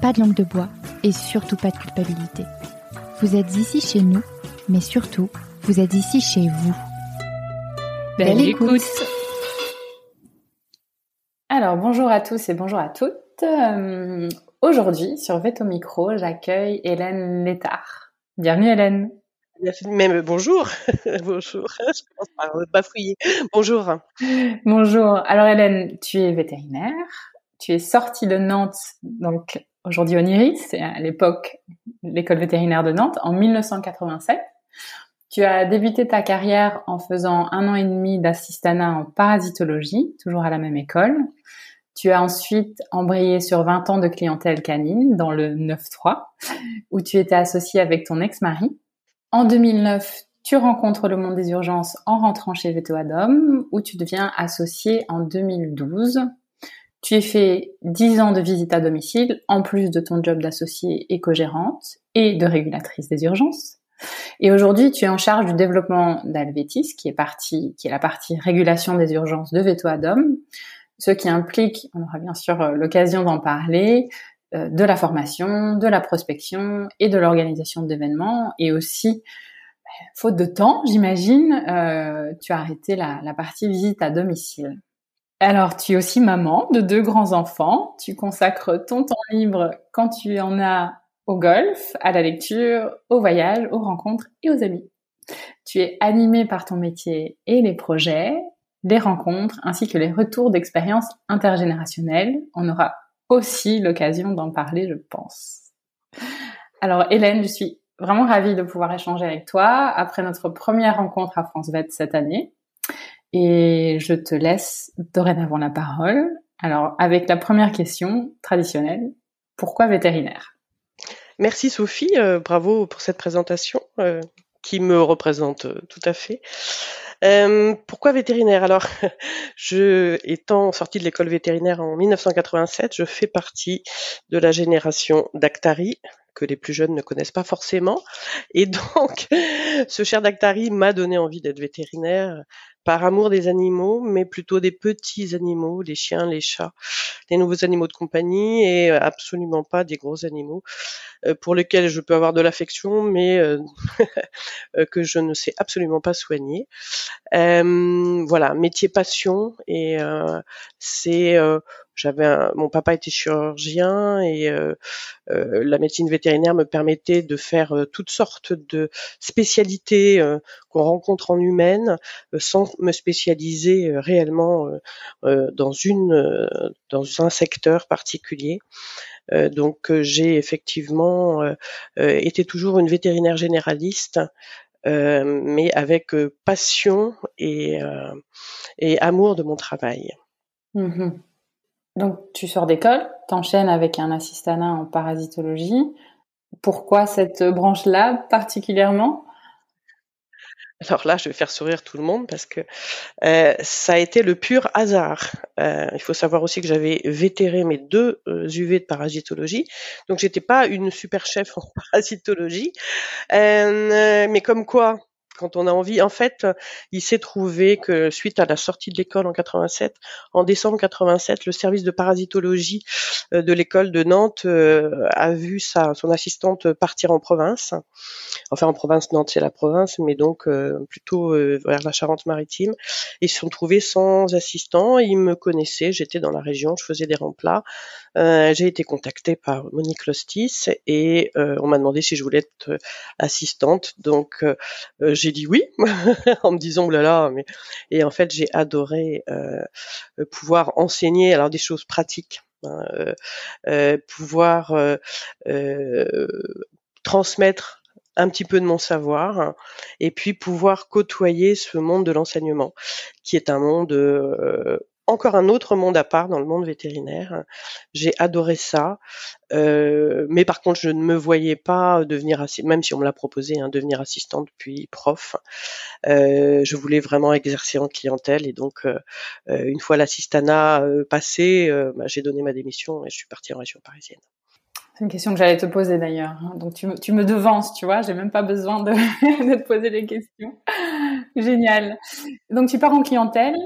pas de langue de bois et surtout pas de culpabilité. Vous êtes ici chez nous, mais surtout, vous êtes ici chez vous. Belle, écoute. Alors, bonjour à tous et bonjour à toutes. Euh, Aujourd'hui, sur Veto Micro, j'accueille Hélène Létard. Bienvenue Hélène. Même bonjour. bonjour. Je commence par bafouiller. Bonjour. Bonjour. Alors Hélène, tu es vétérinaire. Tu es sortie de Nantes, donc aujourd'hui Oniris, c'est à l'époque l'école vétérinaire de Nantes, en 1987. Tu as débuté ta carrière en faisant un an et demi d'assistanat en parasitologie, toujours à la même école. Tu as ensuite embrayé sur 20 ans de clientèle canine dans le 9-3, où tu étais associé avec ton ex-mari. En 2009, tu rencontres le monde des urgences en rentrant chez Veto-Adom, où tu deviens associé en 2012 tu as fait 10 ans de visite à domicile, en plus de ton job d'associée éco-gérante et de régulatrice des urgences. Et aujourd'hui, tu es en charge du développement d'Alvetis, qui est partie, qui est la partie régulation des urgences de Veto Adom, ce qui implique, on aura bien sûr euh, l'occasion d'en parler, euh, de la formation, de la prospection et de l'organisation d'événements, et aussi, ben, faute de temps, j'imagine, euh, tu as arrêté la partie visite à domicile. Alors, tu es aussi maman de deux grands-enfants. Tu consacres ton temps libre quand tu en as au golf, à la lecture, au voyage, aux rencontres et aux amis. Tu es animée par ton métier et les projets, les rencontres, ainsi que les retours d'expériences intergénérationnelles. On aura aussi l'occasion d'en parler, je pense. Alors, Hélène, je suis vraiment ravie de pouvoir échanger avec toi après notre première rencontre à France Vet cette année. Et je te laisse dorénavant la parole. Alors, avec la première question traditionnelle, pourquoi vétérinaire? Merci Sophie, euh, bravo pour cette présentation euh, qui me représente euh, tout à fait. pourquoi vétérinaire? Alors, je, étant sortie de l'école vétérinaire en 1987, je fais partie de la génération d'Actari, que les plus jeunes ne connaissent pas forcément. Et donc, ce cher Dactari m'a donné envie d'être vétérinaire par amour des animaux, mais plutôt des petits animaux, les chiens, les chats, les nouveaux animaux de compagnie et euh, absolument pas des gros animaux euh, pour lesquels je peux avoir de l'affection, mais euh, que je ne sais absolument pas soigner. voilà, métier passion et c'est j'avais mon papa était chirurgien et euh, euh, la médecine vétérinaire me permettait de faire euh, toutes sortes de spécialités qu'on rencontre en humaine sans me spécialiser réellement dans une dans un secteur particulier. donc j'ai effectivement été toujours une vétérinaire généraliste, mais avec passion et, et amour de mon travail. Mmh donc, tu sors d'école, t'enchaînes avec un assistanat en parasitologie. Pourquoi cette branche-là particulièrement? Alors là, je vais faire sourire tout le monde parce que euh, ça a été le pur hasard. Euh, il faut savoir aussi que j'avais vétéré mes deux UV euh, de parasitologie, donc j'étais pas une super chef en parasitologie. mais comme quoi, quand on a envie. En fait, il s'est trouvé que suite à la sortie de l'école en 87, en décembre 87, le service de parasitologie euh, de l'école de Nantes euh, a vu sa, son assistante partir en province. Enfin, en province, Nantes, c'est la province, mais donc euh, plutôt vers la Charente-Maritime. Ils se sont trouvés sans assistant. Ils me connaissaient. J'étais dans la région. Je faisais des remplats. J'ai été contactée par Monique Lostis et on m'a demandé si je voulais être assistante. Donc, j'ai dit oui en me disant oh là là mais et en fait j'ai adoré euh, pouvoir enseigner alors des choses pratiques hein, euh, euh, pouvoir transmettre un petit peu de mon savoir hein, et puis pouvoir côtoyer ce monde de l'enseignement qui est un monde encore un autre monde à part dans le monde vétérinaire. J'ai adoré ça, euh, mais par contre, je ne me voyais pas devenir, même si on me l'a proposé, hein, devenir assistante puis prof. Euh, je voulais vraiment exercer en clientèle et donc euh, une fois l'assistanat passé, bah, j'ai donné ma démission et je suis partie en région parisienne. C'est une question que j'allais te poser d'ailleurs. Hein. Donc tu me, devances, tu vois, j'ai même pas besoin de, de te poser des questions. Génial. Donc tu pars en clientèle,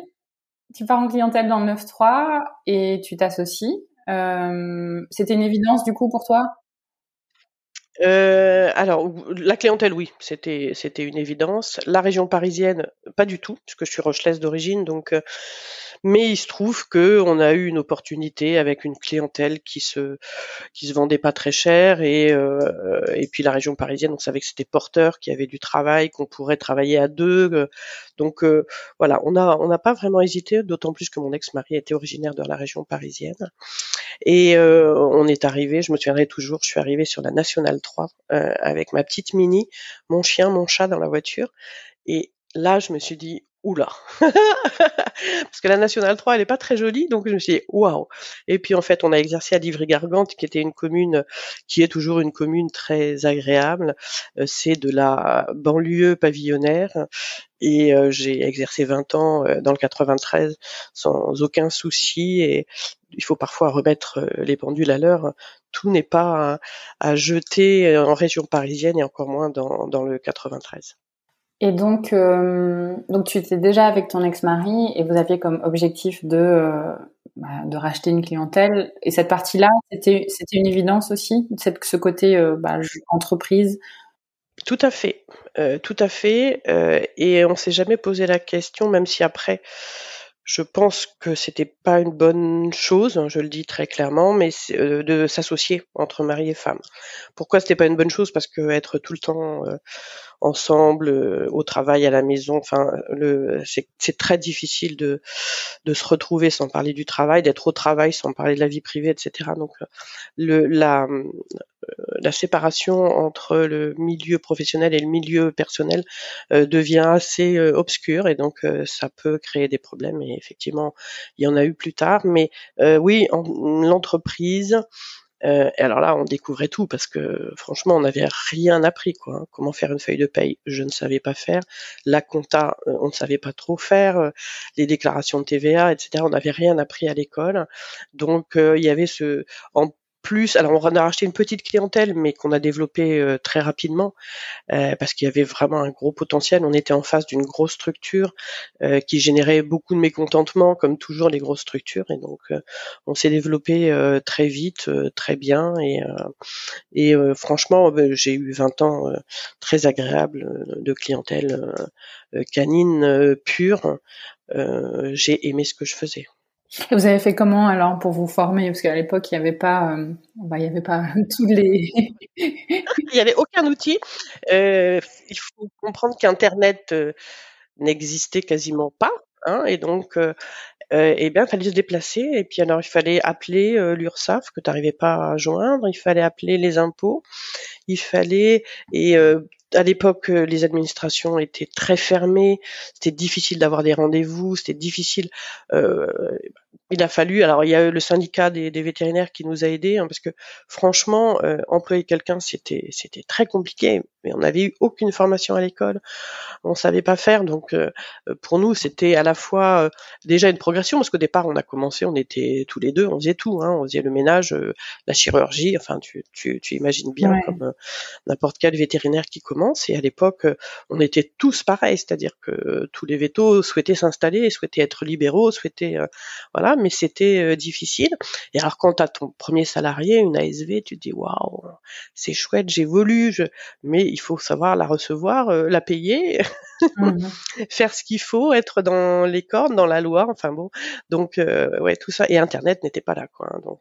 tu pars en clientèle dans le 9-3 et tu t'associes. Euh, C'était une évidence du coup pour toi? Euh, alors, la clientèle, oui, c'était c'était une évidence. La région parisienne, pas du tout, puisque je suis rochelaise d'origine, donc euh, mais il se trouve que on a eu une opportunité avec une clientèle qui se qui se vendait pas très cher et euh, et puis la région parisienne, on savait que c'était porteur, qu'il y avait du travail, qu'on pourrait travailler à deux. Euh, donc euh, voilà, on a on n'a pas vraiment hésité, d'autant plus que mon ex-mari était originaire de la région parisienne. Et on est arrivé, je me souviendrai toujours, je suis arrivée sur la nationale 3 avec ma petite mini, mon chien, mon chat dans la voiture. Et là, je me suis dit, oula. Parce que la nationale 3 elle est pas très jolie donc je me suis dit waouh. Et puis en fait on a exercé à Livry-Gargante qui était une commune qui est toujours une commune très agréable. Euh, c'est de la banlieue pavillonnaire. Et euh, j'ai exercé 20 ans euh, dans le 93 sans aucun souci. Et il faut parfois remettre les pendules à l'heure. Tout n'est pas à, jeter en région parisienne et encore moins dans, dans le 93 et donc, euh, donc tu étais déjà avec ton ex-mari et vous aviez comme objectif de euh, bah, de racheter une clientèle. Et cette partie-là, c'était c'était une évidence aussi, cette, ce côté euh, bah, entreprise? Tout à fait, tout à fait. et on s'est jamais posé la question, même si après je pense que c'était pas une bonne chose, hein, je le dis très clairement, mais de s'associer entre mari et femme. Pourquoi c'était pas une bonne chose? Parce que être tout le temps ensemble, euh, au travail, à la maison, enfin, c'est très difficile de, de se retrouver sans parler du travail, d'être au travail sans parler de la vie privée, etc. Donc, le, la, la séparation entre le milieu professionnel et le milieu personnel devient assez obscure et donc ça peut créer des problèmes. Et effectivement, il y en a eu plus tard. Mais oui, l'entreprise euh, et alors là, on découvrait tout parce que franchement, on n'avait rien appris. Quoi. Hein. Comment faire une feuille de paye, je ne savais pas faire. La compta, euh, on ne savait pas trop faire. Euh, les déclarations de TVA, etc. On n'avait rien appris à l'école. Donc il y avait ce, en plus, alors on a racheté une petite clientèle, mais qu'on a développée euh, très rapidement euh, parce qu'il y avait vraiment un gros potentiel. On était en face d'une grosse structure euh, qui générait beaucoup de mécontentement, comme toujours les grosses structures, et donc on s'est développé très vite, très bien, et, franchement, j'ai eu 20 ans très agréables de clientèle canine pure. j'ai aimé ce que je faisais. Et vous avez fait comment alors pour vous former? Parce qu'à l'époque, il n'y avait pas, bah, il y avait pas tous les. il n'y avait aucun outil. Euh, il faut comprendre qu'Internet euh, n'existait quasiment pas, hein, et donc, eh bien, il fallait se déplacer. Et puis alors, il fallait appeler l'URSSAF que tu n'arrivais pas à joindre. Il fallait appeler les impôts. Il fallait et à l'époque, les administrations étaient très fermées, c'était difficile d'avoir des rendez-vous, c'était difficile. Euh, il a fallu, alors il y a eu le syndicat des, vétérinaires qui nous a aidés, hein, parce que franchement, euh, employer quelqu'un, c'était c'était très compliqué, mais on n'avait eu aucune formation à l'école, on savait pas faire, donc euh, pour nous c'était à la fois euh, déjà une progression, parce qu'au départ on a commencé, on était tous les deux, on faisait tout, hein, on faisait le ménage, la chirurgie, enfin tu, tu, tu imagines bien comme n'importe quel vétérinaire qui commence, et à l'époque on était tous pareils, c'est-à-dire que tous les vétos souhaitaient s'installer, souhaitaient être libéraux, souhaitaient voilà mais c'était euh, difficile. Et alors quand tu as ton premier salarié, une ASV, tu te dis waouh, c'est chouette, j'évolue, je... mais il faut savoir la recevoir, euh, la payer, mmh faire ce qu'il faut, être dans les cordes, dans la loi, enfin bon. Donc euh, ouais, tout ça et internet n'était pas là quoi. Hein. donc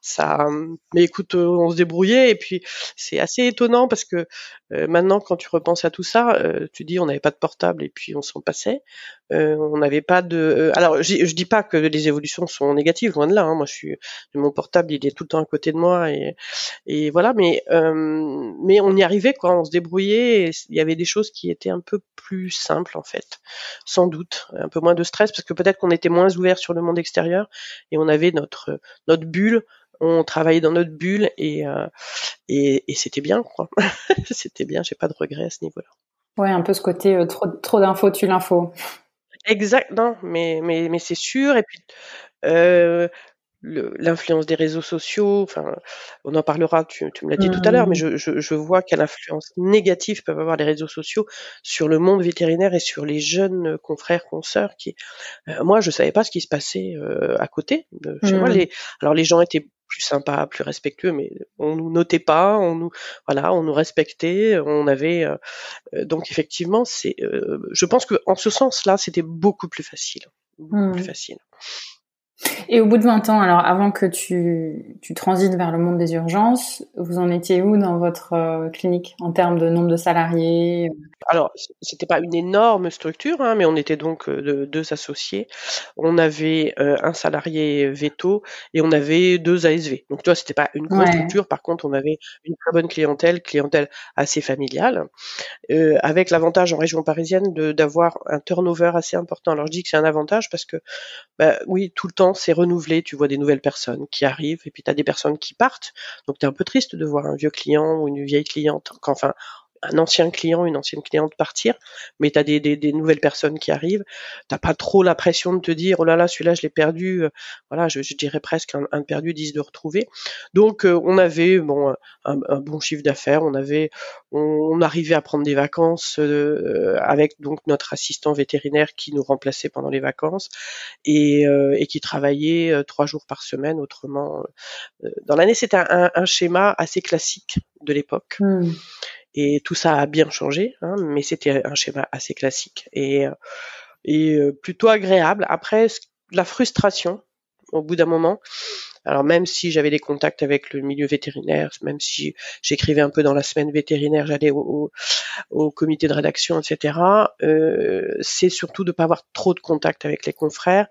ça mais écoute, on se débrouillait et puis c'est assez étonnant parce que maintenant quand tu repenses à tout ça, tu dis on n'avait pas de portable et puis on s'en passait. on n'avait pas de alors je dis pas que les évolutions sont négatives, loin de là. Hein. Moi, je suis mon portable, il est tout le temps à côté de moi et, et voilà. Mais euh, mais on y arrivait quoi, on se débrouillait. il y avait des choses qui étaient un peu plus simples en fait, sans doute, un peu moins de stress parce que peut-être qu'on était moins ouvert sur le monde extérieur et on avait notre notre bulle on travaillait dans notre bulle et, euh, et, et c'était bien, quoi. c'était bien, j'ai pas de regrets à ce niveau-là. Ouais, un peu ce côté euh, trop, trop d'infos tu l'info. Exact, non, mais mais mais c'est sûr et puis, euh, l'influence des réseaux sociaux, enfin, on en parlera, tu tu me l'as dit tout à l'heure, mais mmh. je je je vois quelle influence négative peuvent avoir les réseaux sociaux sur le monde vétérinaire et sur les jeunes, confrères, consoeurs qui, euh, moi je savais pas ce qui se passait, euh, à côté de chez moi. Mmh. Les alors les gens étaient plus sympa, plus respectueux, mais on nous notait pas, on nous voilà, on nous respectait, on avait euh, donc effectivement c'est, je pense que en ce sens-là, c'était beaucoup plus facile, beaucoup plus mmh. facile. Et au bout de 20 ans, alors avant que tu, tu transites vers le monde des urgences, vous en étiez où dans votre euh, clinique en termes de nombre de salariés Alors, c'était pas une énorme structure, hein, mais on était donc euh, deux associés. On avait euh, un salarié veto et on avait deux ASV. Donc, tu vois, c'était pas une grosse structure. Par contre, on avait une très bonne clientèle, clientèle assez familiale, avec l'avantage en région parisienne d'avoir un turnover assez important. Alors, je dis que c'est un avantage parce que, bah, oui, tout le temps c'est renouvelé, tu vois des nouvelles personnes qui arrivent et puis tu as des personnes qui partent. Donc tu es un peu triste de voir un vieux client ou une vieille cliente, enfin un ancien client, une ancienne cliente partir, mais tu as des, des, des, nouvelles personnes qui arrivent. T'as pas trop la pression de te dire oh là là celui-là je l'ai perdu, euh, voilà je, je, dirais presque un, un, perdu, dix de retrouver. Donc euh, on avait bon un, un bon chiffre d'affaires, on avait on, arrivait à prendre des vacances euh, avec donc notre assistant vétérinaire qui nous remplaçait pendant les vacances et, et qui travaillait trois jours par semaine. Autrement dans l'année c'était un, un, schéma assez classique de l'époque. Mmh. Et tout ça a bien changé, hein, mais c'était un schéma assez classique et, euh, et euh, plutôt agréable. Après, la frustration, au bout d'un moment, alors même si j'avais des contacts avec le milieu vétérinaire, même si j'écrivais un peu dans la semaine vétérinaire, j'allais au, au, comité de rédaction, etc. Euh, c'est surtout de ne pas avoir trop de contacts avec les confrères.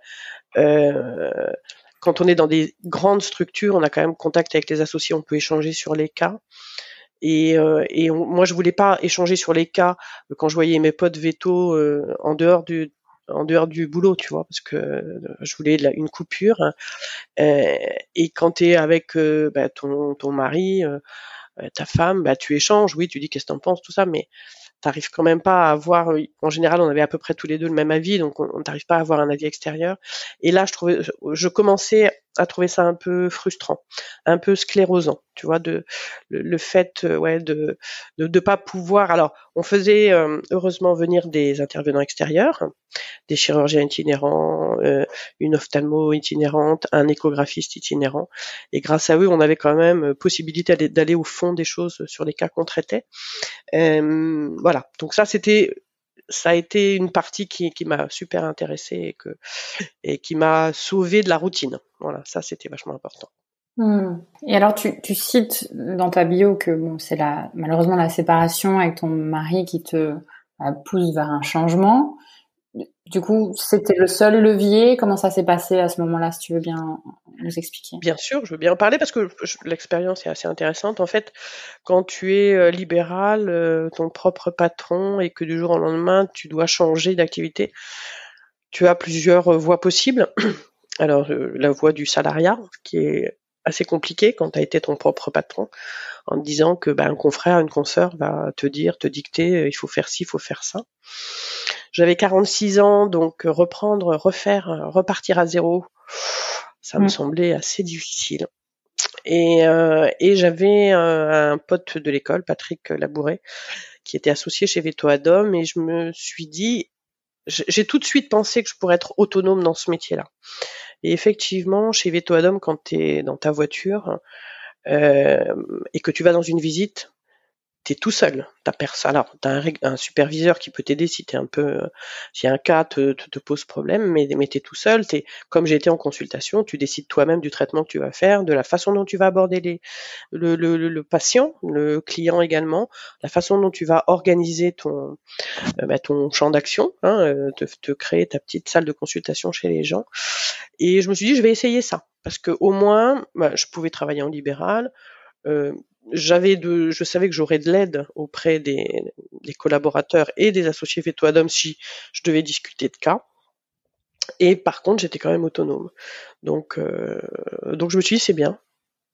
Euh, quand on est dans des grandes structures, on a quand même contact avec les associés, on peut échanger sur les cas. Et, euh, et moi, je voulais pas échanger sur les cas euh, quand je voyais mes potes veto euh, en dehors du en dehors du boulot, tu vois, parce que je voulais une coupure. et quand tu es avec bah, ton, ton mari, ta femme, bah, tu échanges, oui, tu dis qu'est-ce que t'en penses, tout ça, mais t'arrives quand même pas à avoir. En général, on avait à peu près tous les deux le même avis, donc on n'arrive pas à avoir un avis extérieur. Et là, je trouvais, je commençais à trouver ça un peu frustrant, un peu sclérosant, tu vois, de le, fait, euh, de de pas pouvoir. Alors, on faisait euh, heureusement venir des intervenants extérieurs, des chirurgiens itinérants, euh, une ophtalmo itinérante, un échographiste itinérant, et grâce à eux, on avait quand même possibilité d'aller au fond des choses sur les cas qu'on traitait. voilà, donc ça c'était ça a été une partie qui, qui m'a super intéressée et, que, et qui m'a sauvé de la routine. Voilà, ça c'était vachement important. Hmm. Et alors tu, tu, cites dans ta bio que bon, c'est la, malheureusement la séparation avec ton mari qui te euh, pousse vers un changement. Du coup, c'était le seul levier. Comment ça s'est passé à ce moment-là, si tu veux bien nous expliquer? Bien sûr, je veux bien en parler parce que l'expérience est assez intéressante. En fait, quand tu es euh, libéral, euh, ton propre patron, et que du jour au lendemain, tu dois changer d'activité, tu as plusieurs euh, voies possibles. Alors la voie du salariat, qui est assez compliqué quand tu as été ton propre patron, en disant que ben, un confrère, une consoeur va te dire, te dicter, il faut faire ci, il faut faire ça. J'avais 46 ans, donc reprendre, refaire, repartir à zéro, ça me mm. semblait assez difficile. Et, euh, et j'avais un, pote de l'école, Patrick Labouret, qui était associé chez Veto Adom, et je me suis dit, j'ai tout de suite pensé que je pourrais être autonome dans ce métier-là. Et effectivement, chez Veto Adom, quand tu es dans ta voiture euh, et que tu vas dans une visite, t'es tout seul. T'as personne. Alors, t'as un, un superviseur qui peut t'aider si t'es un peu, si un cas te, te, pose problème, mais, mais t'es tout seul. T'es, comme j'ai été en consultation, tu décides toi-même du traitement que tu vas faire, de la façon dont tu vas aborder les, le, le, le patient, le client également, la façon dont tu vas organiser ton, euh, bah, ton champ d'action, hein, euh, te, te, créer ta petite salle de consultation chez les gens. Et je me suis dit, je vais essayer ça parce que au moins, bah, je pouvais travailler en libéral. Euh, j'avais de, je savais que j'aurais de l'aide auprès des, des, collaborateurs et des associés Veto Adam si je devais discuter de cas. Et par contre, j'étais quand même autonome. Donc, euh, donc je me suis dit c'est bien.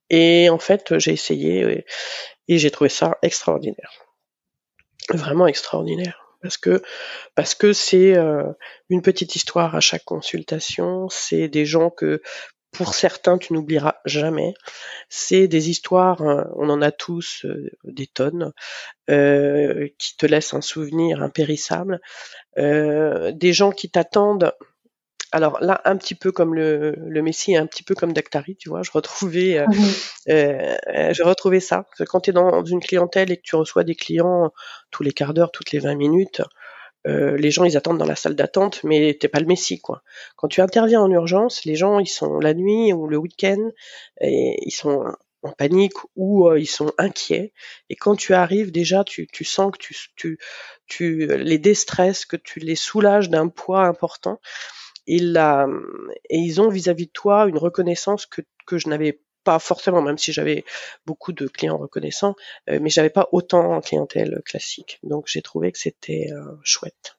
Et en fait, j'ai essayé et, j'ai trouvé ça extraordinaire, vraiment extraordinaire. Parce que parce que c'est euh, une petite histoire à chaque consultation, c'est des gens que pour certains, tu n'oublieras jamais. C'est des histoires, euh, on en a tous euh, des tonnes, euh, qui te laissent un souvenir impérissable. des gens qui t'attendent. Alors là, un petit peu comme le, le Messie, un petit peu comme Dactari, tu vois, je retrouvais, mmh je retrouvais ça. Quand tu es dans une clientèle et que tu reçois des clients tous les quarts d'heure, toutes les 20 minutes, euh, les gens ils attendent dans la salle d'attente, mais t'es pas le messie quoi. Quand tu interviens en urgence, les gens ils sont la nuit ou le week-end ils sont en panique ou euh, ils sont inquiets. Et quand tu arrives déjà, tu, tu sens que tu, tu, tu les déstresses, que tu les soulages d'un poids important. Et, et ils ont vis-à-vis -vis de toi une reconnaissance que, que je n'avais pas forcément, même si j'avais beaucoup de clients reconnaissants, euh, mais j'avais pas autant en clientèle classique. Donc j'ai trouvé que c'était euh, chouette.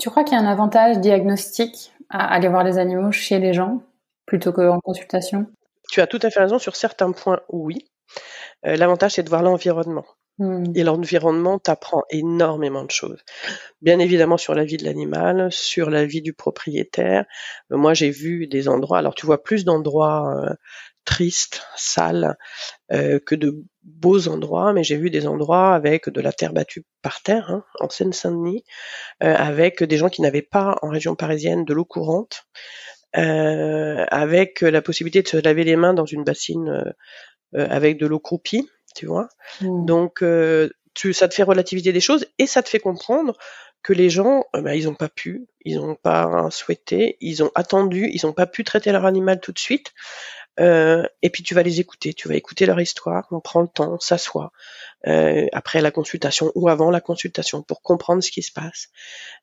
Tu crois qu'il y a un avantage diagnostique à aller voir les animaux chez les gens plutôt qu'en consultation? Tu as tout à fait raison sur certains points, oui. Euh, l'avantage c'est de voir l'environnement. Hmm. Et l'environnement t'apprend énormément de choses. Bien évidemment sur la vie de l'animal, sur la vie du propriétaire. moi, j'ai vu des endroits. Alors, tu vois plus d'endroits triste, sale, euh, que de beaux endroits, mais j'ai vu des endroits avec de la terre battue par terre, hein, en Seine-Saint-Denis, euh, avec des gens qui n'avaient pas en région parisienne de l'eau courante, euh, avec la possibilité de se laver les mains dans une bassine avec de l'eau croupie, tu vois. Mmh. Donc tu, ça te fait relativiser des choses et ça te fait comprendre que les gens, bah, ils n'ont pas pu, ils n'ont pas souhaité, ils ont attendu, ils n'ont pas pu traiter leur animal tout de suite. Euh, et puis tu vas les écouter, tu vas écouter leur histoire, on prend le temps, on s'assoit euh, après la consultation ou avant la consultation pour comprendre ce qui se passe,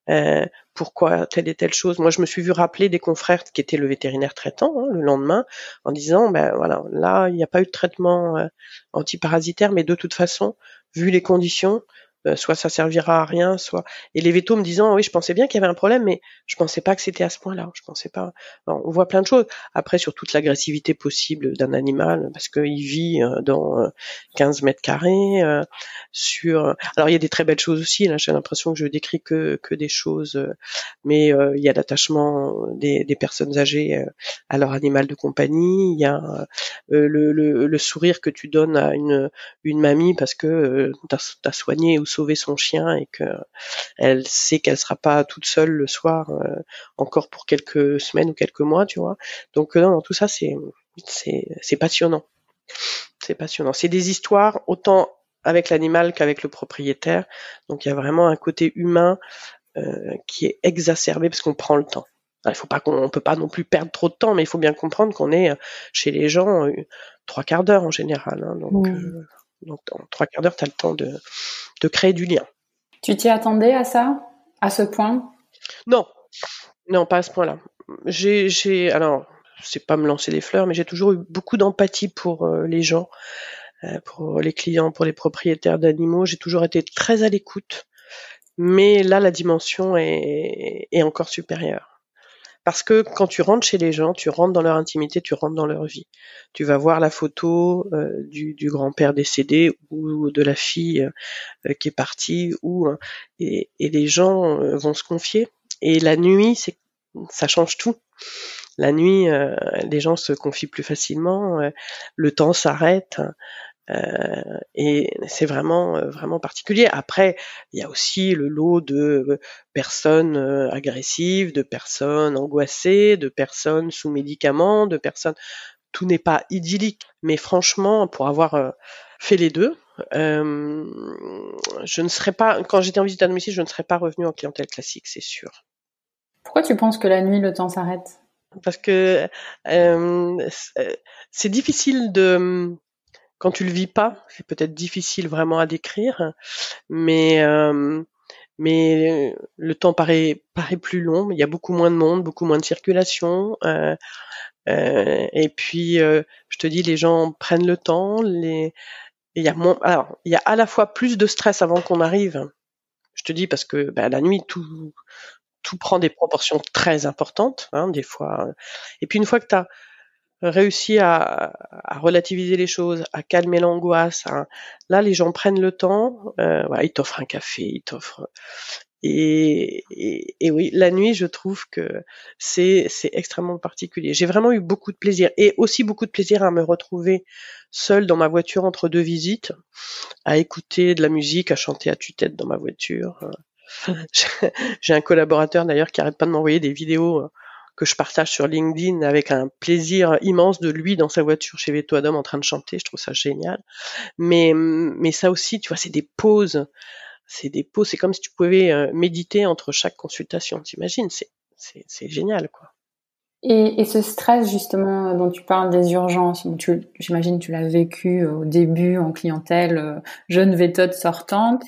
euh, pourquoi telle et telle chose. Moi, je me suis vu rappeler des confrères qui étaient le vétérinaire traitant hein, le lendemain en disant, ben voilà, là il n'y a pas eu de traitement antiparasitaire, mais de toute façon, vu les conditions, euh, soit ça servira à rien, soit et les vétos me disant oui je pensais bien qu'il y avait un problème mais je pensais pas que c'était à ce point-là, je pensais pas. on voit plein de choses. Après sur toute l'agressivité possible d'un animal parce qu'il vit euh, dans 15 euh, mètres carrés, sur alors il y a des très belles choses aussi là j'ai l'impression que je décris que que des choses mais il y a l'attachement des, des personnes âgées à leur animal de compagnie, il y a le, le, le, sourire que tu donnes à une une mamie parce que tu as, soigné sauver son chien et que elle sait qu'elle sera pas toute seule le soir euh, encore pour quelques semaines ou quelques mois, tu vois. Donc euh, non, tout ça c'est c'est c'est passionnant. C'est passionnant. C'est des histoires autant avec l'animal qu'avec le propriétaire. Donc il y a vraiment un côté humain euh, qui est exacerbé parce qu'on prend le temps. il faut pas qu'on peut pas non plus perdre trop de temps, mais il faut bien comprendre qu'on est chez les gens trois quarts d'heure en général. Hein. donc, mmh. Donc en trois quarts d'heure, tu as le temps de, de créer du lien. Tu t'y attendais à ça, à ce point? Non, non, pas à ce point-là. J'ai, j'ai, alors, c'est pas me lancer des fleurs, mais j'ai toujours eu beaucoup d'empathie pour euh, les gens, euh, pour les clients, pour les propriétaires d'animaux. J'ai toujours été très à l'écoute, mais là, la dimension est, est encore supérieure. Parce que quand tu rentres chez les gens, tu rentres dans leur intimité, tu rentres dans leur vie. Tu vas voir la photo euh, du, grand-père décédé ou de la fille euh, qui est partie, ou et, et les gens vont se confier. Et la nuit, ça change tout. La nuit, les gens se confient plus facilement, le temps s'arrête. Euh, et c'est vraiment euh, vraiment particulier. Après, il y a aussi le lot de euh, personnes agressives, de personnes angoissées, de personnes sous médicaments, de personnes. Tout n'est pas idyllique, mais franchement, pour avoir fait les deux, euh, je ne serais pas, quand j'étais en visite à domicile, je ne serais pas revenu en clientèle classique, c'est sûr. Pourquoi tu penses que la nuit, le temps s'arrête? Parce que euh, c'est difficile de, quand tu le vis pas, c'est peut-être difficile vraiment à décrire, mais euh, mais le temps paraît paraît plus long. Il y a beaucoup moins de monde, beaucoup moins de circulation, euh, euh, et puis je te dis, les gens prennent le temps. Les il y a moins, alors il y a à la fois plus de stress avant qu'on arrive. Je te dis parce que bah, la nuit tout tout prend des proportions très importantes, hein, des fois. Et puis une fois que tu réussi à, à, relativiser les choses, à calmer l'angoisse. Là, les gens prennent le temps. Euh, voilà, ils t'offrent un café, ils t'offrent. Et, et, oui, la nuit, je trouve que c'est c'est extrêmement particulier. J'ai vraiment eu beaucoup de plaisir et aussi beaucoup de plaisir à me retrouver seule dans ma voiture entre deux visites, à écouter de la musique, à chanter à tue-tête dans ma voiture. J'ai un collaborateur d'ailleurs qui arrête pas de m'envoyer des vidéos que je partage sur LinkedIn avec un plaisir immense de lui dans sa voiture chez Veto Adam en train de chanter. Je trouve ça génial. Mais, mais ça aussi, tu vois, c'est des pauses. C'est des pauses. C'est comme si tu pouvais euh, méditer entre chaque consultation. T'imagines? C'est, c'est, génial, quoi. Et, ce stress justement dont tu parles des urgences, j'imagine tu l'as vécu euh, au début en clientèle euh, jeune vétode sortante.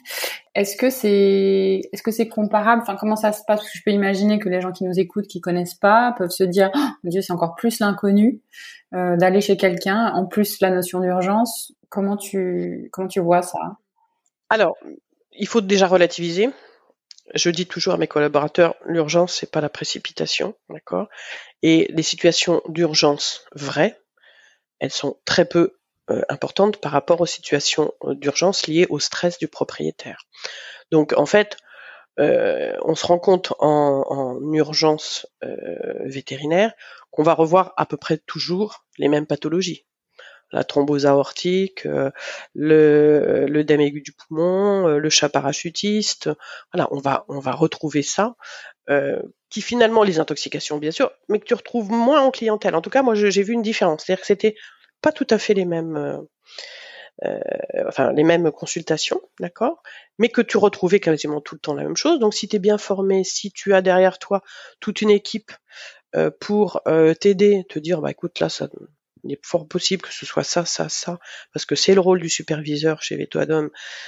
Est-ce que c'est est-ce que c'est comparable? Enfin, comment ça se passe? Je peux imaginer que les gens qui nous écoutent, qui connaissent pas, peuvent se dire oh, mon Dieu, c'est encore plus l'inconnu euh, d'aller chez quelqu'un. En plus, la notion d'urgence. Comment tu comment tu vois ça? Alors, il faut déjà relativiser je dis toujours à mes collaborateurs, l'urgence, c'est pas la précipitation, d'accord? Et les situations d'urgence vraies, elles sont très peu euh, importantes par rapport aux situations euh, d'urgence liées au stress du propriétaire. Donc, en fait, euh, on se rend compte en, en urgence vétérinaire qu'on va revoir à peu près toujours les mêmes pathologies la thrombose aortique, euh, le l'œdème aigu du poumon, euh, le chat parachutiste. Voilà, on va on va retrouver ça. Euh, qui finalement les intoxications bien sûr, mais que tu retrouves moins en clientèle. En tout cas, moi j'ai vu une différence, c'est-à-dire que c'était pas tout à fait les mêmes, enfin les mêmes consultations, d'accord, mais que tu retrouvais quasiment tout le temps la même chose. Donc si tu es bien formé, si tu as derrière toi toute une équipe pour t'aider, te dire bah écoute là ça il est fort possible que ce soit ça, ça, ça, parce que c'est le rôle du superviseur chez Veto Adam,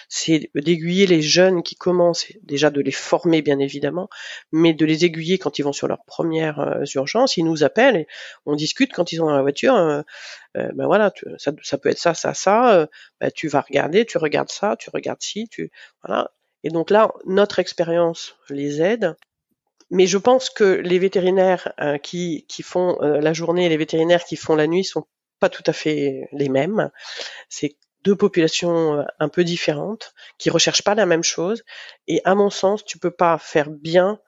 c'est d'aiguiller les jeunes qui commencent, déjà de les former bien évidemment, mais de les aiguiller quand ils vont sur leurs premières euh, urgences, ils nous appellent et on discute quand ils sont dans la voiture, euh, euh, ben voilà, ça, ça, peut être ça, ça, ça, ben tu vas regarder, tu regardes ça, tu regardes ci, tu voilà. Et donc là, notre expérience les aide mais je pense que les vétérinaires euh, qui, qui font euh, la journée et les vétérinaires qui font la nuit sont pas tout à fait les mêmes. C'est deux populations euh, un peu différentes qui recherchent pas la même chose. Et à mon sens, tu peux pas faire bien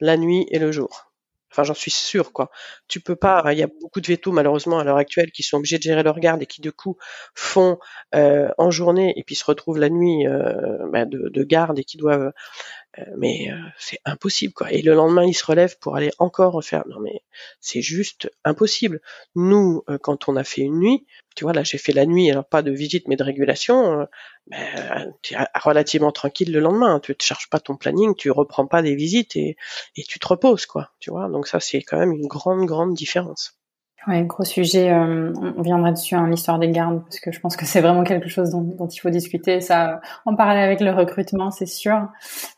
la nuit et le jour. Enfin, j'en suis sûre, quoi. Tu peux pas. Il y a beaucoup de vétos, malheureusement, à l'heure actuelle, qui sont obligés de gérer leur garde et qui, du coup, font euh, en journée et puis se retrouvent la nuit euh, bah, de, de, garde et qui doivent. Euh, mais c'est impossible, quoi. Et le lendemain, ils se relèvent pour aller encore refaire. Non, mais c'est juste impossible. Nous, quand on a fait une nuit, tu vois, là, j'ai fait la nuit, alors pas de visite, mais de régulation. Ben, tu es relativement tranquille le lendemain. Tu ne charges pas ton planning, tu reprends pas des visites et, tu te reposes, quoi. Tu vois, donc ça c'est quand même une grande grande différence. Ouais, gros sujet. Euh, on viendra dessus, hein, l'histoire des gardes, parce que je pense que c'est vraiment quelque chose dont, il faut discuter. Ça, en parler avec le recrutement, c'est sûr.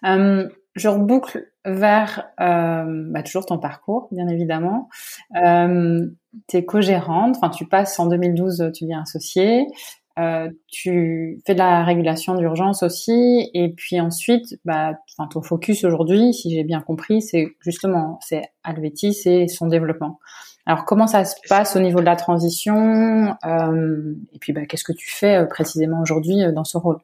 Euh, je reboucle vers euh, bah, toujours ton parcours, bien évidemment. Euh, tu es co-gérante, enfin tu passes en 2012, tu deviens associée. Euh, tu fais de la régulation d'urgence aussi, et puis ensuite, bah, ton focus aujourd'hui, si j'ai bien compris, c'est justement c'est Alvetis et son développement. Alors comment ça se passe au niveau de la transition euh, Et puis bah, qu'est-ce que tu fais précisément aujourd'hui dans ce rôle?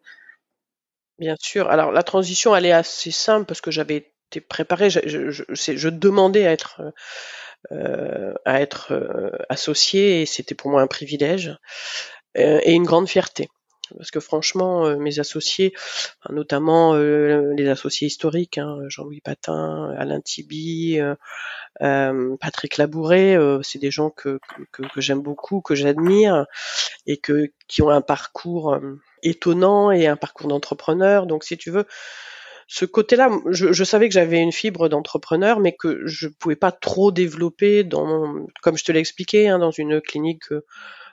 Bien sûr. Alors la transition, elle est assez simple parce que j'avais été préparée. Je, je, je, demandais à être euh, à être euh, associé et c'était pour moi un privilège euh, et une grande fierté parce que franchement, mes associés, notamment les associés historiques, hein, Jean-Louis Patin, Alain Tibi, Patrick Labouré, c'est des gens que, que, j'aime beaucoup, que j'admire et que qui ont un parcours étonnant et un parcours d'entrepreneur. Donc, si tu veux, ce côté-là, je, savais que j'avais une fibre d'entrepreneur, mais que je pouvais pas trop développer dans, comme je te l'ai expliqué, hein, dans une clinique euh,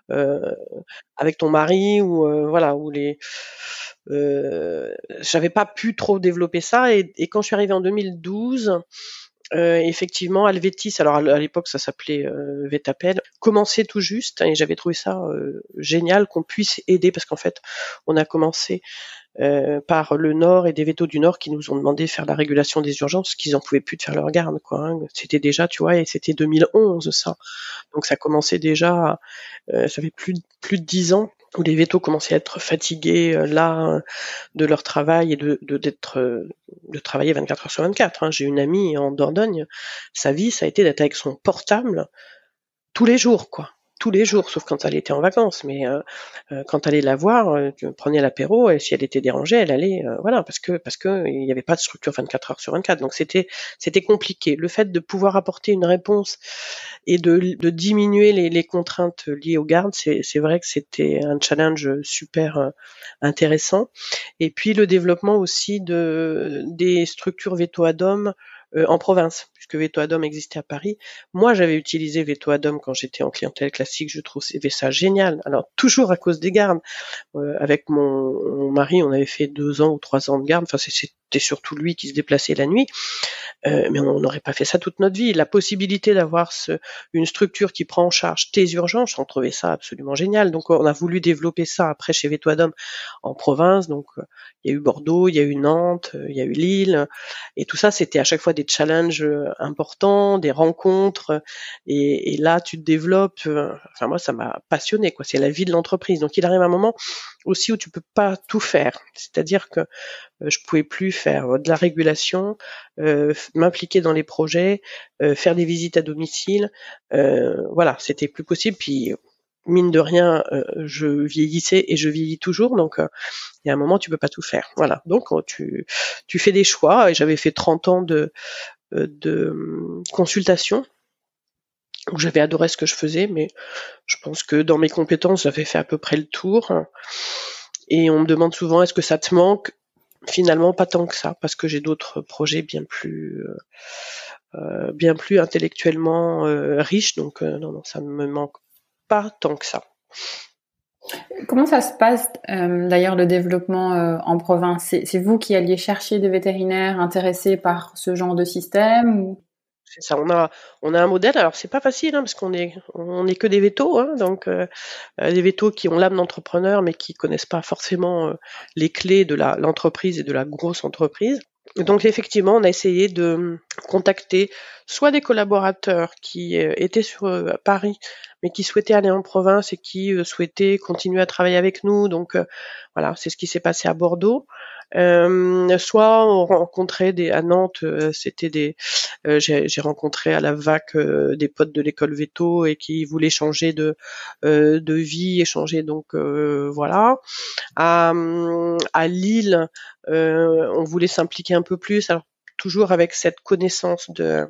avec ton mari ou euh, voilà, où les, euh, j'avais pas pu trop développer ça. Et, et, quand je suis arrivée en 2012, euh, effectivement, Alvetis, alors à l'époque ça s'appelait euh, Vetapel, commençait tout juste et j'avais trouvé ça euh, génial qu'on puisse aider parce qu'en fait on a commencé euh, par le Nord et des vétos du Nord qui nous ont demandé de faire la régulation des urgences, qu'ils en pouvaient plus de faire leur garde, quoi. Hein. C'était déjà, tu vois, et c'était 2011 ça, donc ça commençait déjà, euh, ça fait plus plus de dix ans où les vétos commençaient à être fatigués euh, là de leur travail et de d'être de, travailler 24 heures sur 24. Hein. J'ai une amie en Dordogne, sa vie ça a été d'être avec son portable tous les jours, quoi tous les jours, sauf quand elle était en vacances. Mais euh, euh, quand elle allait la voir, euh, tu prenais l'apéro et si elle était dérangée, elle allait, voilà, parce que parce que il n'y avait pas de structure 24 heures sur 24. Donc c'était c'était compliqué. Le fait de pouvoir apporter une réponse et de, diminuer les, contraintes liées aux gardes, c'est vrai que c'était un challenge super intéressant. Et puis le développement aussi de des structures veto ad homme euh, en province, puisque Veto Adom existait à Paris. Moi, j'avais utilisé Veto Adom quand j'étais en clientèle classique. Je trouvais ça génial. Alors toujours à cause des gardes. Euh, avec mon, mari, on avait fait deux ans ou trois ans de garde. Enfin, c'était surtout lui qui se déplaçait la nuit. Euh, mais on n'aurait pas fait ça toute notre vie. La possibilité d'avoir une structure qui prend en charge tes urgences, on trouvait ça absolument génial. Donc on a voulu développer ça après chez Vétoadom en province. Donc euh, il y a eu Bordeaux, il y a eu Nantes, euh, il y a eu Lille, et tout ça c'était à chaque fois des challenges importants, des rencontres. Et, et là tu te développes. Enfin moi ça m'a passionné quoi. C'est la vie de l'entreprise. Donc il arrive un moment aussi où tu peux pas tout faire. C'est-à-dire que euh, je pouvais plus faire de la régulation, euh, m'impliquer dans les projets, euh, faire des visites à domicile. voilà, c'était plus possible. Puis mine de rien, je vieillissais et je vieillis toujours, donc il y a un moment tu peux pas tout faire. Voilà, donc tu tu fais des choix. Et j'avais fait 30 ans de de hum, consultation j'avais adoré ce que je faisais, mais je pense que dans mes compétences, j'avais fait à peu près le tour. Et on me demande souvent est-ce que ça te manque? Finalement, pas tant que ça, parce que j'ai d'autres projets bien plus, euh, euh bien plus intellectuellement euh, riches. Donc non, non, ça ne me manque pas tant que ça. Comment ça se passe d'ailleurs le développement en province? C'est vous qui alliez chercher des vétérinaires intéressés par ce genre de système c'est ça. On a, on a un modèle. Alors c'est pas facile hein, parce qu'on est, on est que des vétos, hein, donc euh, euh, des vétos qui ont l'âme d'entrepreneur mais qui connaissent pas forcément euh, les clés de la l'entreprise et de la grosse entreprise. Donc effectivement, on a essayé de contacter soit des collaborateurs qui étaient sur Paris mais qui souhaitaient aller en province et qui souhaitaient continuer à travailler avec nous. Donc voilà, c'est ce qui s'est passé à Bordeaux. Euh, soit on rencontrait des à Nantes, euh, c'était des, euh, j'ai rencontré à la VAC des potes de l'école Veto et qui voulaient changer de de vie, échanger donc voilà. À, à Lille, on voulait s'impliquer un peu plus, alors toujours avec cette connaissance de euh,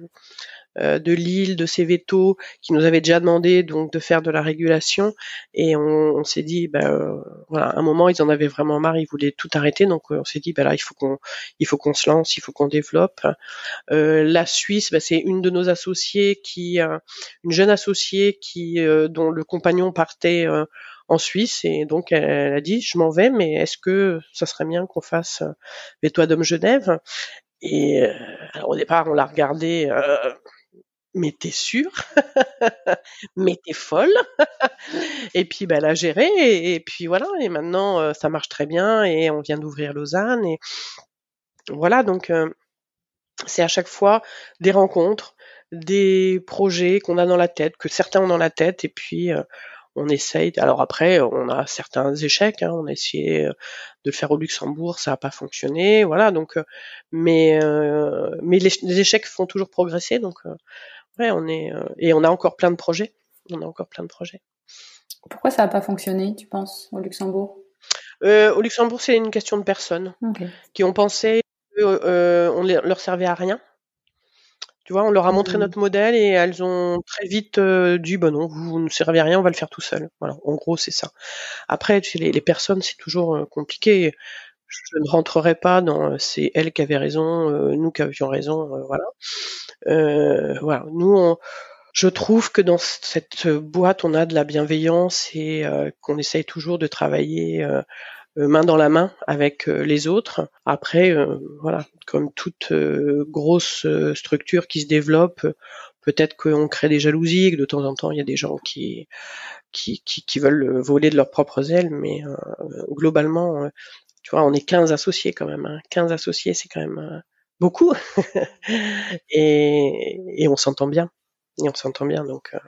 de Lille, de ces vétos, qui nous avaient déjà demandé donc de faire de la régulation. Et on, s'est dit, ben, euh, voilà, à un moment ils en avaient vraiment marre, ils voulaient tout arrêter. Donc euh, on s'est dit, ben là il faut qu'on, il faut qu'on se lance, il faut qu'on développe. la Suisse, ben, c'est une de nos associées qui, une jeune associée qui, dont le compagnon partait en Suisse et donc elle, a dit je m'en vais mais est-ce que ça serait bien qu'on fasse Véto d'homme Genève? Et au départ on l'a regardé mais t'es sûre Mais t'es folle? Et puis bah, elle a et, puis voilà. Et maintenant euh, ça marche très bien et on vient d'ouvrir Lausanne et voilà donc euh, c'est à chaque fois des rencontres, des projets qu'on a dans la tête, que certains ont dans la tête et puis euh, on essaye. Alors après, on a certains échecs. Hein, on a essayé de le faire au Luxembourg, ça n'a pas fonctionné. Voilà. Donc, mais mais les, les, échecs font toujours progresser. Donc, ouais, on est et on a encore plein de projets. On a encore plein de projets. Pourquoi ça n'a pas fonctionné, tu penses, au Luxembourg? Euh, Au Luxembourg, c'est une question de personnes qui ont pensé qu'on euh, leur servait à rien. Tu vois, on leur a montré mmh. notre modèle et elles ont très vite euh, dit bah non, vous, ne servez à rien, on va le faire tout seul. Voilà, en gros, c'est ça. Après, tu sais, les, les personnes, c'est toujours euh, compliqué. Je ne rentrerai pas dans c'est elles qui avaient raison, nous qui avions raison, voilà. voilà, nous on je trouve que dans cette boîte, on a de la bienveillance et euh, qu'on essaye toujours de travailler euh, euh, main dans la main avec les autres. Après, voilà, comme toute grosse structure qui se développe, peut-être qu'on crée des jalousies, que de temps en temps, il y a des gens qui qui, qui, veulent voler de leurs propres ailes, mais globalement, tu vois, on est 15 associés quand même. Hein. 15 associés, c'est quand même beaucoup. et, et on s'entend bien et on s'entend bien. Donc, euh,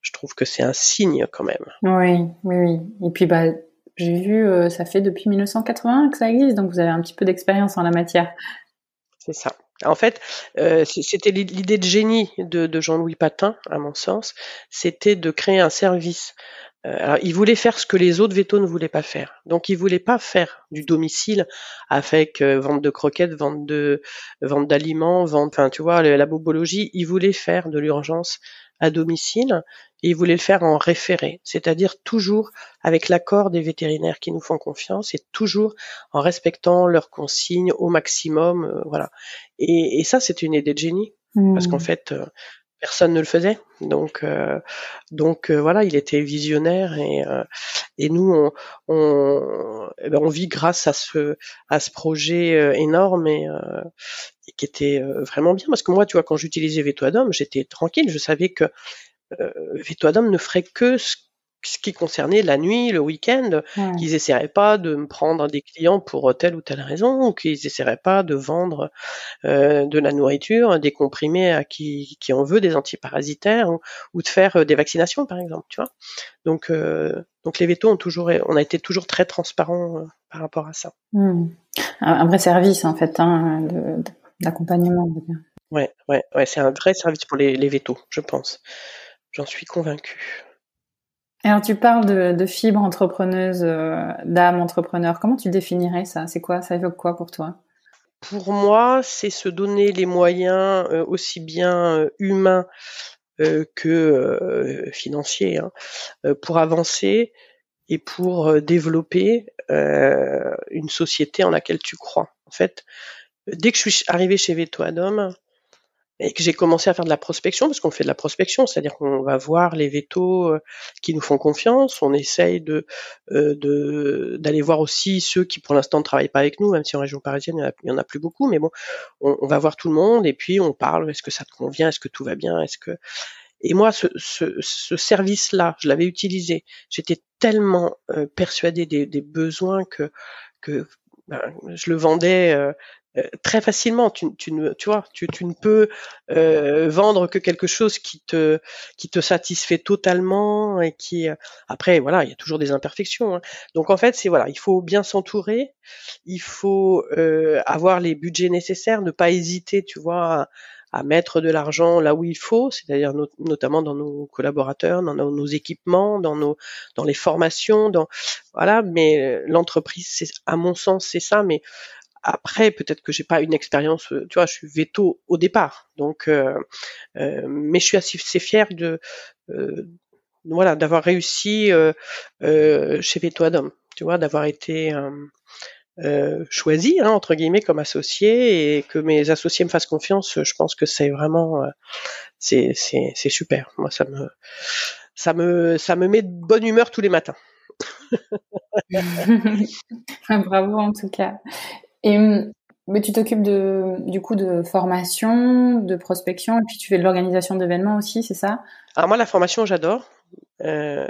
je trouve que c'est un signe quand même. Oui, oui, oui. Et puis, bah, j'ai vu, euh, ça fait depuis 1980 que ça existe, donc vous avez un petit peu d'expérience en la matière. C'est ça. En fait, euh, c'était l'idée de génie de, de Jean-Louis Patin, à mon sens, c'était de créer un service euh, alors, il voulait faire ce que les autres vétos ne voulaient pas faire. Donc, il voulait pas faire du domicile avec euh, vente de croquettes, vente de vente d'aliments, vente, enfin, tu vois, la bobologie. Il voulait faire de l'urgence à domicile et il voulait le faire en référé, c'est-à-dire toujours avec l'accord des vétérinaires qui nous font confiance et toujours en respectant leurs consignes au maximum, euh, voilà. Et, et ça, c'est une idée de génie parce qu'en mmh. fait, personne ne le faisait. Donc, euh, donc euh, voilà, il était visionnaire et, euh, et nous, on, on, eh ben, on, vit grâce à ce, à ce projet énorme et, et, qui était vraiment bien. Parce que moi, tu vois, quand j'utilisais Veto j'étais tranquille. Je savais que Veto ne ferait que ce ce qui concernait la nuit, le week-end, qu'ils essaieraient pas de me prendre des clients pour telle ou telle raison, ou qu'ils essaieraient pas de vendre euh, de la nourriture, des comprimés à qui, qui en veut, des antiparasitaires, ou, de faire euh, des vaccinations, par exemple, tu vois. Donc, euh, donc les vétos ont toujours, on a été toujours très transparent euh, par rapport à ça. Hmm. Un, vrai service en fait, hein, d'accompagnement. Ouais, ouais, ouais, c'est un vrai service pour les, les vétos, je pense. J'en suis convaincue. Alors tu parles de, de fibre entrepreneuse, euh, d'âme entrepreneur. Comment tu définirais ça? C'est quoi? Ça évoque quoi pour toi? Pour moi, c'est se donner les moyens euh, aussi bien euh, humains que financiers hein, pour avancer et pour développer une société en laquelle tu crois. En fait, dès que je suis arrivée chez Veto Adom, et que j'ai commencé à faire de la prospection, parce qu'on fait de la prospection, c'est-à-dire qu'on va voir les vétos euh, qui nous font confiance, on essaye de euh, d'aller voir aussi ceux qui pour l'instant ne travaillent pas avec nous, même si en région parisienne il y en a, plus beaucoup, mais bon, on, va voir tout le monde et puis on parle, est-ce que ça te convient, est-ce que tout va bien, est-ce que et moi, ce, ce, service-là, je l'avais utilisé. J'étais tellement euh, persuadée des, des, besoins que que ben, je le vendais euh, très facilement. Tu, tu, ne, tu vois, tu, tu ne peux euh, vendre que quelque chose qui te qui te satisfait totalement et qui euh, après voilà, il y a toujours des imperfections. Hein. Donc en fait, c'est voilà, il faut bien s'entourer, il faut euh, avoir les budgets nécessaires, ne pas hésiter, tu vois. À, mettre de l'argent là où il faut, c'est-à-dire notamment dans nos collaborateurs, dans nos, nos, équipements, dans nos dans les formations, dans voilà. Mais l'entreprise, c'est à mon sens, c'est ça. Mais après, peut-être que j'ai pas une expérience, euh, tu vois, je suis veto au départ, donc, euh, euh, mais je suis assez, fière de, voilà, d'avoir réussi chez Veto Adam, tu vois, d'avoir été choisi hein, entre guillemets comme associé et que mes associés me fassent confiance. Je pense que c'est vraiment, c'est c'est super. Moi, ça me ça me ça me met de bonne humeur tous les matins. Bravo en tout cas. Et hum, Mais tu t'occupes de, du coup, de formation, de prospection, et puis tu fais de l'organisation d'événements aussi, c'est ça? Alors moi, la formation, j'adore. Euh,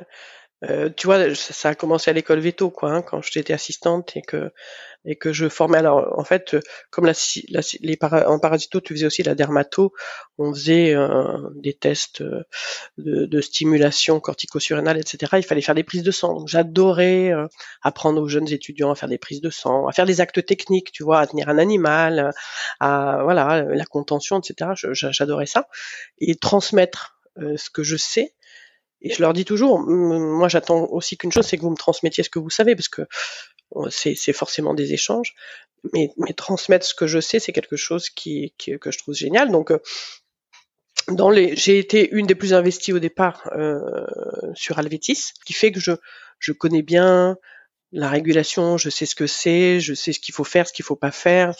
euh, tu vois, ça a commencé à l'école Veto, quoi, hein, quand j'étais assistante et que et que je formais. Alors, en fait, comme la, les en parasito, tu faisais aussi la dermato, on faisait euh, des tests euh, de, de, stimulation cortico-surrénale, etc. Il fallait faire des prises de sang. Donc, j'adorais apprendre aux jeunes étudiants à faire des prises de sang, à faire des actes techniques, tu vois, à tenir un animal, à voilà, la contention, etc. J'adorais ça et transmettre ce que je sais et je leur dis toujours, moi j'attends aussi qu'une chose, c'est que vous me transmettiez ce que vous savez, parce que c'est forcément des échanges. Mais, transmettre ce que je sais, c'est quelque chose qui, que je trouve génial. Donc, euh, dans les, j'ai été une des plus investies au départ euh, sur Alvetis, ce qui fait que je, je connais bien la régulation, je sais ce que c'est, je sais ce qu'il faut faire, ce qu'il faut pas faire,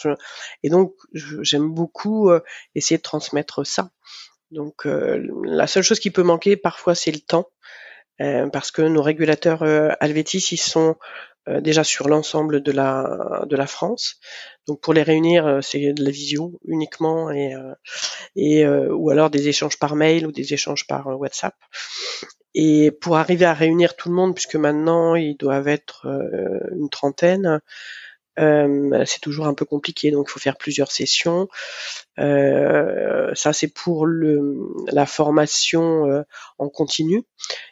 et donc j'aime beaucoup euh, essayer de transmettre ça. Donc euh, la seule chose qui peut manquer parfois c'est le temps, euh, parce que nos régulateurs euh, Alvetis ils sont déjà sur l'ensemble de la de la France. Donc pour les réunir c'est de la visio uniquement et et ou alors des échanges par mail ou des échanges par WhatsApp. Et pour arriver à réunir tout le monde, puisque maintenant ils doivent être une trentaine, euh, c'est toujours un peu compliqué, donc il faut faire plusieurs sessions. Euh, ça, c'est pour le, la formation euh, en continu.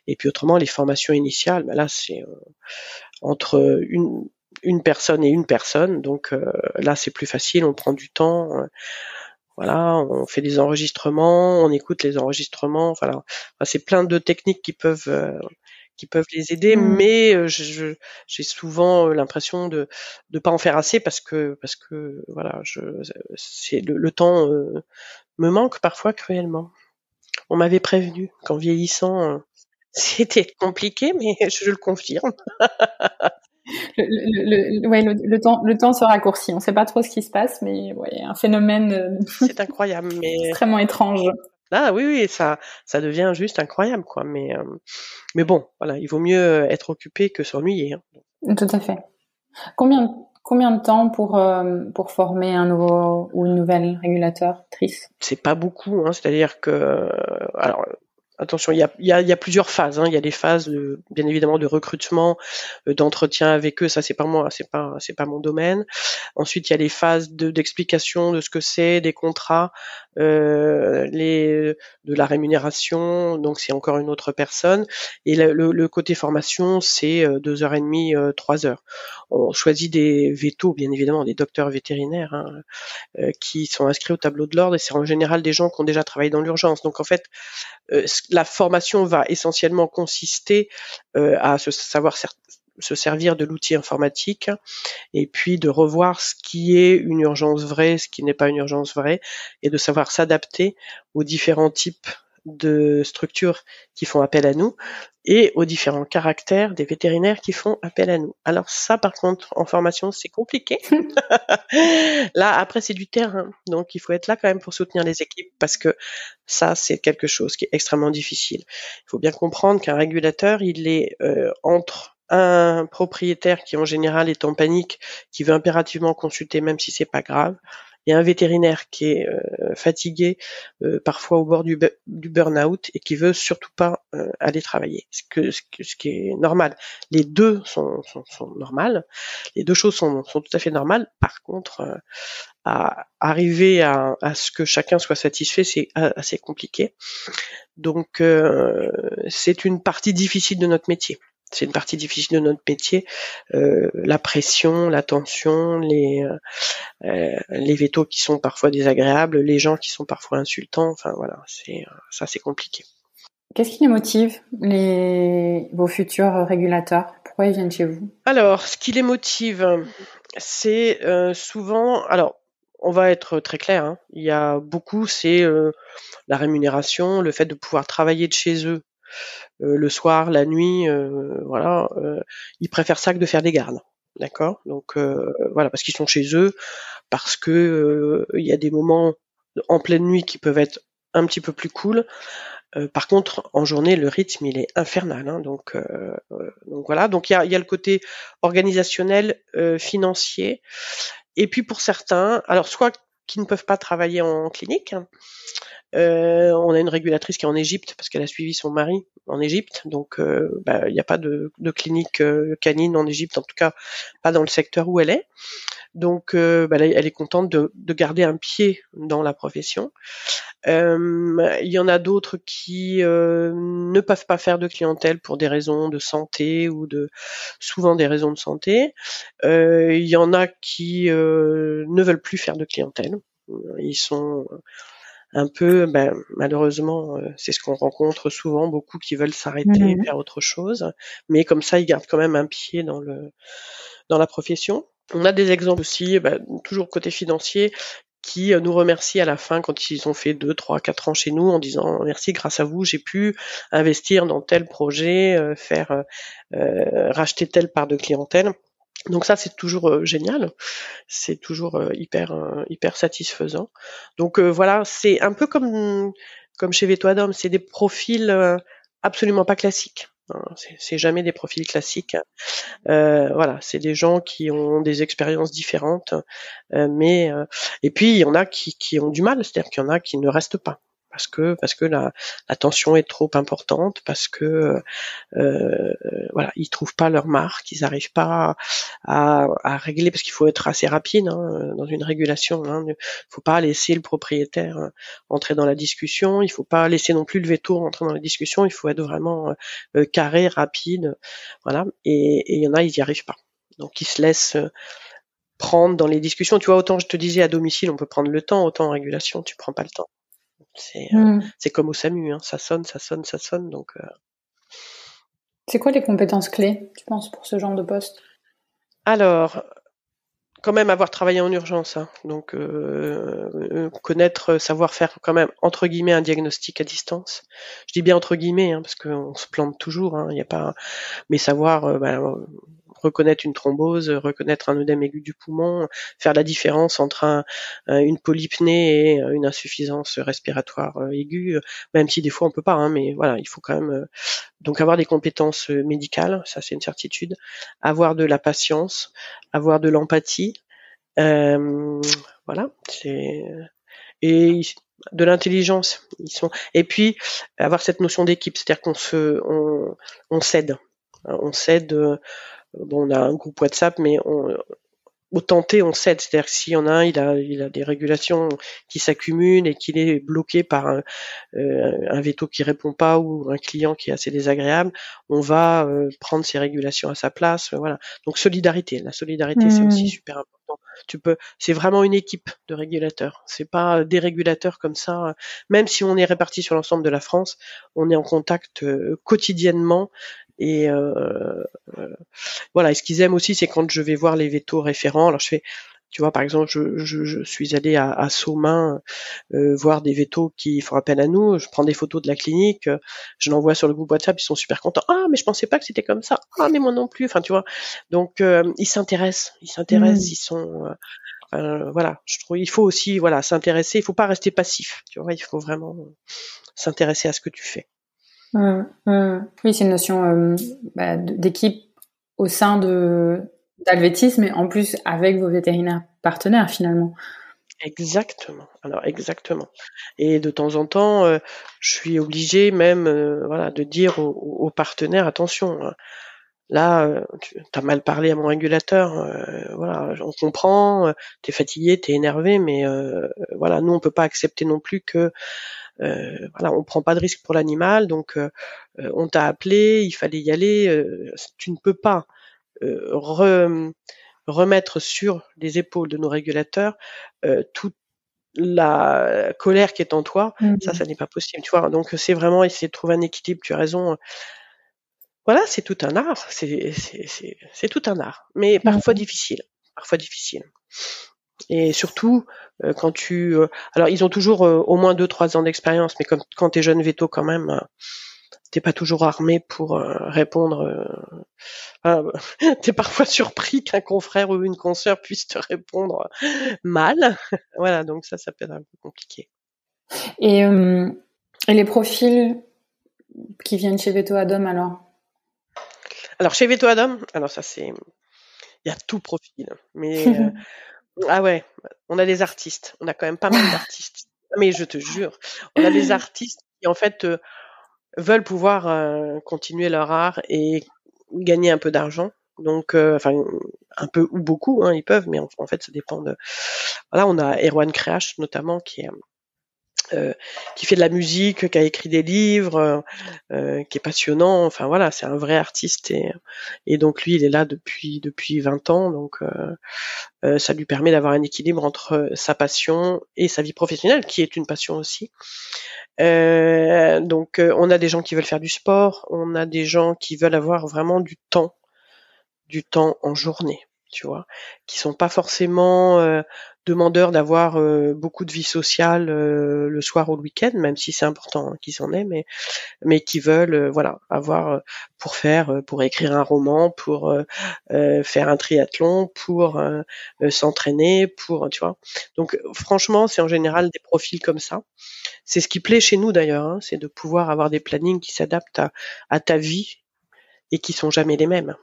Et puis autrement, les formations initiales, ben là, c'est entre une, une personne et une personne. Donc là, c'est plus facile, on prend du temps. voilà, on fait des enregistrements, on écoute les enregistrements. Voilà, c'est plein de techniques qui peuvent qui peuvent les aider, mmh. mais j'ai souvent l'impression de ne pas en faire assez parce que parce que voilà, je, c'est le, temps me manque parfois cruellement. On m'avait prévenu qu'en vieillissant, c'était compliqué, mais je, le confirme. Le, ouais, le, temps, le temps se raccourcit. On ne sait pas trop ce qui se passe, mais ouais, un phénomène. C'est incroyable, mais extrêmement étrange. Ah oui, oui, ça, ça devient juste incroyable, quoi. Mais, euh, mais bon, voilà, il vaut mieux être occupé que s'ennuyer. Hein. Tout à fait. Combien, combien de temps pour, euh, pour former un nouveau ou une nouvelle régulateur, Trice C'est pas beaucoup, hein. C'est-à-dire que, alors, attention, il y a, plusieurs phases. Hein. Il y a des phases, de, bien évidemment, de recrutement, euh, d'entretien avec eux. Ça, c'est pas moi, c'est pas, mon domaine. Ensuite, il y a les phases de, d'explication de ce que c'est, des contrats, euh, de la rémunération. Donc, c'est encore une autre personne. Et le, côté formation, c'est euh, deux heures et demie, trois heures. On choisit des vétos, bien évidemment, des docteurs vétérinaires hein, qui sont inscrits au tableau de l'ordre. Et c'est en général des gens qui ont déjà travaillé dans l'urgence. Donc, en fait, la formation va essentiellement consister euh, à se savoir se servir de l'outil informatique et puis de revoir ce qui est une urgence vraie, ce qui n'est pas une urgence vraie et de savoir s'adapter aux différents types de structures qui font appel à nous et aux différents caractères des vétérinaires qui font appel à nous. Alors ça, par contre, en formation, c'est compliqué. là, après, c'est du terrain. Donc, il faut être là quand même pour soutenir les équipes parce que ça, c'est quelque chose qui est extrêmement difficile. Il faut bien comprendre qu'un régulateur, il est euh, entre un propriétaire qui en général est en panique, qui veut impérativement consulter même si c'est pas grave, il y a un vétérinaire qui est euh, fatigué, euh, parfois au bord du, du burn-out et qui veut surtout pas euh, aller travailler. Ce, que, ce, qui est normal. Les deux sont, sont, sont normales. Les deux choses sont, sont, tout à fait normales. Par contre, à arriver à, à, ce que chacun soit satisfait, c'est assez compliqué. Donc, c'est une partie difficile de notre métier c'est une partie difficile de notre métier. Euh, la pression, la tension, les euh, euh, les vétos qui sont parfois désagréables, les gens qui sont parfois insultants. Enfin voilà, c'est ça c'est compliqué. Qu'est-ce qui les motive, les vos futurs régulateurs? Pourquoi ils viennent chez vous? Alors, ce qui les motive, c'est souvent. Alors, on va être très clair. Hein, il y a beaucoup, c'est la rémunération, le fait de pouvoir travailler de chez eux euh, le soir, la nuit, euh, voilà, euh, ils préfèrent ça que de faire des gardes. D'accord? Donc voilà, parce qu'ils sont chez eux, parce que il y a des moments en pleine nuit qui peuvent être un petit peu plus cool. par contre, en journée, le rythme il est infernal. Hein, donc, voilà. Donc il y a, le côté organisationnel, financier, Et puis pour certains, alors soit qui ne peuvent pas travailler en clinique, euh, on a une régulatrice qui est en Égypte parce qu'elle a suivi son mari en Égypte, donc euh, bah, il n'y a pas de, clinique euh, canine en Égypte, en tout cas pas dans le secteur où elle est. Donc bah, elle est contente de, garder un pied dans la profession. il y en a d'autres qui ne peuvent pas faire de clientèle pour des raisons de santé ou souvent des raisons de santé. il y en a qui ne veulent plus faire de clientèle. Ils sont un peu, ben, malheureusement, euh, c'est ce qu'on rencontre souvent, beaucoup qui veulent s'arrêter et mmh faire autre chose, mais comme ça, ils gardent quand même un pied dans le dans la profession. On a des exemples aussi, ben, toujours côté financier, qui euh, nous remercient à la fin quand ils ont fait deux, trois, quatre ans chez nous en disant merci, grâce à vous, j'ai pu investir dans tel projet, euh, faire racheter telle part de clientèle. Donc ça c'est toujours euh, génial, c'est toujours euh, hyper euh, hyper satisfaisant. Donc voilà, c'est un peu comme comme chez Veto c'est des profils absolument pas classiques. Hein. C'est jamais des profils classiques. voilà, c'est des gens qui ont des expériences différentes, mais et puis il y en a qui, qui ont du mal, c'est-à-dire qu'il y en a qui ne restent pas parce que parce que la, la tension est trop importante, parce que euh, voilà ils trouvent pas leur marque, ils n'arrivent pas à, à, régler parce qu'il faut être assez rapide hein, dans une régulation. Hein, il faut pas laisser le propriétaire euh, entrer dans la discussion, il faut pas laisser non plus le veto entrer dans la discussion, il faut être vraiment euh, carré, rapide, voilà. Et il y en a ils y arrivent pas, donc ils se laissent prendre dans les discussions. Tu vois, autant je te disais à domicile, on peut prendre le temps, autant en régulation, tu prends pas le temps. C'est euh, mmh. c'est comme au SAMU, hein. ça sonne, ça sonne, ça sonne. Donc. Euh. C'est quoi les compétences clés, tu penses, pour ce genre de poste? Alors, quand même avoir travaillé en urgence, hein. donc euh, connaître, savoir faire quand même entre guillemets un diagnostic à distance. Je dis bien entre guillemets hein, parce qu'on se plante toujours. Il n'y a pas, mais savoir bah, reconnaître une thrombose, reconnaître un œdème aigu du poumon, faire la différence entre un, une polypnée et une insuffisance respiratoire euh, aiguë, même si des fois on peut pas, hein, mais voilà, il faut quand même euh, donc avoir des compétences euh, médicales, ça c'est une certitude, avoir de la patience, avoir de l'empathie, euh, voilà, c'est et de l'intelligence, ils sont et puis avoir cette notion d'équipe, c'est-à-dire qu'on se on, on s'aide, on s'aide Bon, on a un groupe WhatsApp, mais on, au tenter, on cède. C'est-à-dire que s'il y en a un, il a, il a des régulations qui s'accumulent et qu'il est bloqué par un, euh, un, veto qui répond pas ou un client qui est assez désagréable, on va euh, prendre ces régulations à sa place. voilà. Donc solidarité. La solidarité, c'est aussi mmh. super important. Tu peux, c'est vraiment une équipe de régulateurs. C'est pas des régulateurs comme ça. Même si on est répartis sur l'ensemble de la France, on est en contact euh, quotidiennement et euh, euh, voilà. Et ce qu'ils aiment aussi, c'est quand je vais voir les vétos référents. Alors je fais, tu vois, par exemple, je, je, je suis allé à, à Saumain euh, voir des vétos qui font appel à nous. Je prends des photos de la clinique, je l'envoie sur le groupe WhatsApp. Ils sont super contents. Ah, mais je pensais pas que c'était comme ça. Ah, mais moi non plus. Enfin, tu vois. Donc, ils s'intéressent. Ils s'intéressent. Mmh. Ils sont voilà. Je trouve il faut aussi voilà s'intéresser. Il faut pas rester passif. Tu vois, il faut vraiment s'intéresser à ce que tu fais. Mmh, mmh. Oui, c'est une notion euh, bah, d'équipe au sein de d'Alvétis, mais en plus avec vos vétérinaires partenaires finalement. Exactement. Alors exactement. Et de temps en temps, euh, je suis obligée même, euh, voilà, de dire aux, partenaires attention. Hein. là, tu as mal parlé à mon régulateur. voilà, on comprend. T'es fatigué, t'es énervé, mais voilà, nous on peut pas accepter non plus que euh, voilà, on prend pas de risque pour l'animal, donc euh, euh, on t'a appelé, il fallait y aller. tu ne peux pas remettre sur les épaules de nos régulateurs toute la colère qui est en toi, ça, mmh. ça n'est pas possible, tu vois. Donc c'est vraiment essayer de trouver un équilibre. Tu as raison. Voilà, c'est tout un art. C'est tout un art, mais parfois difficile. Parfois difficile. Et surtout, euh, quand tu... Euh, alors, ils ont toujours euh, au moins deux, trois ans d'expérience, mais comme, quand tu es jeune veto quand même, t'es pas toujours armé pour répondre. Tu es parfois surpris qu'un confrère ou une consoeur puisse te répondre mal. voilà, donc ça, ça peut être un peu compliqué. Et, et les profils qui viennent chez Veto Adam alors? Alors chez Veto Adam, alors ça c'est, il y a tout profil, mais Ah ouais, on a des artistes. On a quand même pas mal d'artistes. Mais je te jure, on a des artistes qui en fait euh, veulent pouvoir euh, continuer leur art et gagner un peu d'argent. Donc, euh, enfin, un peu ou beaucoup, hein, ils peuvent, mais en, en, fait, ça dépend de. Voilà, on a Erwan Kreach notamment qui est euh, qui fait de la musique, qui a écrit des livres, euh, qui est passionnant. Enfin voilà, c'est un vrai artiste et, et donc lui, il est là depuis depuis 20 ans, donc euh, ça lui permet d'avoir un équilibre entre sa passion et sa vie professionnelle, qui est une passion aussi. donc on a des gens qui veulent faire du sport, on a des gens qui veulent avoir vraiment du temps, du temps en journée tu vois, qui sont pas forcément euh, demandeurs d'avoir euh, beaucoup de vie sociale euh, le soir ou le week-end, même si c'est important hein, qu'ils en aient, mais mais qui veulent voilà avoir pour faire, pour écrire un roman, pour faire un triathlon, pour s'entraîner, pour tu vois. Donc franchement, c'est en général des profils comme ça. C'est ce qui plaît chez nous d'ailleurs, hein, c'est de pouvoir avoir des plannings qui s'adaptent à, à ta vie et qui sont jamais les mêmes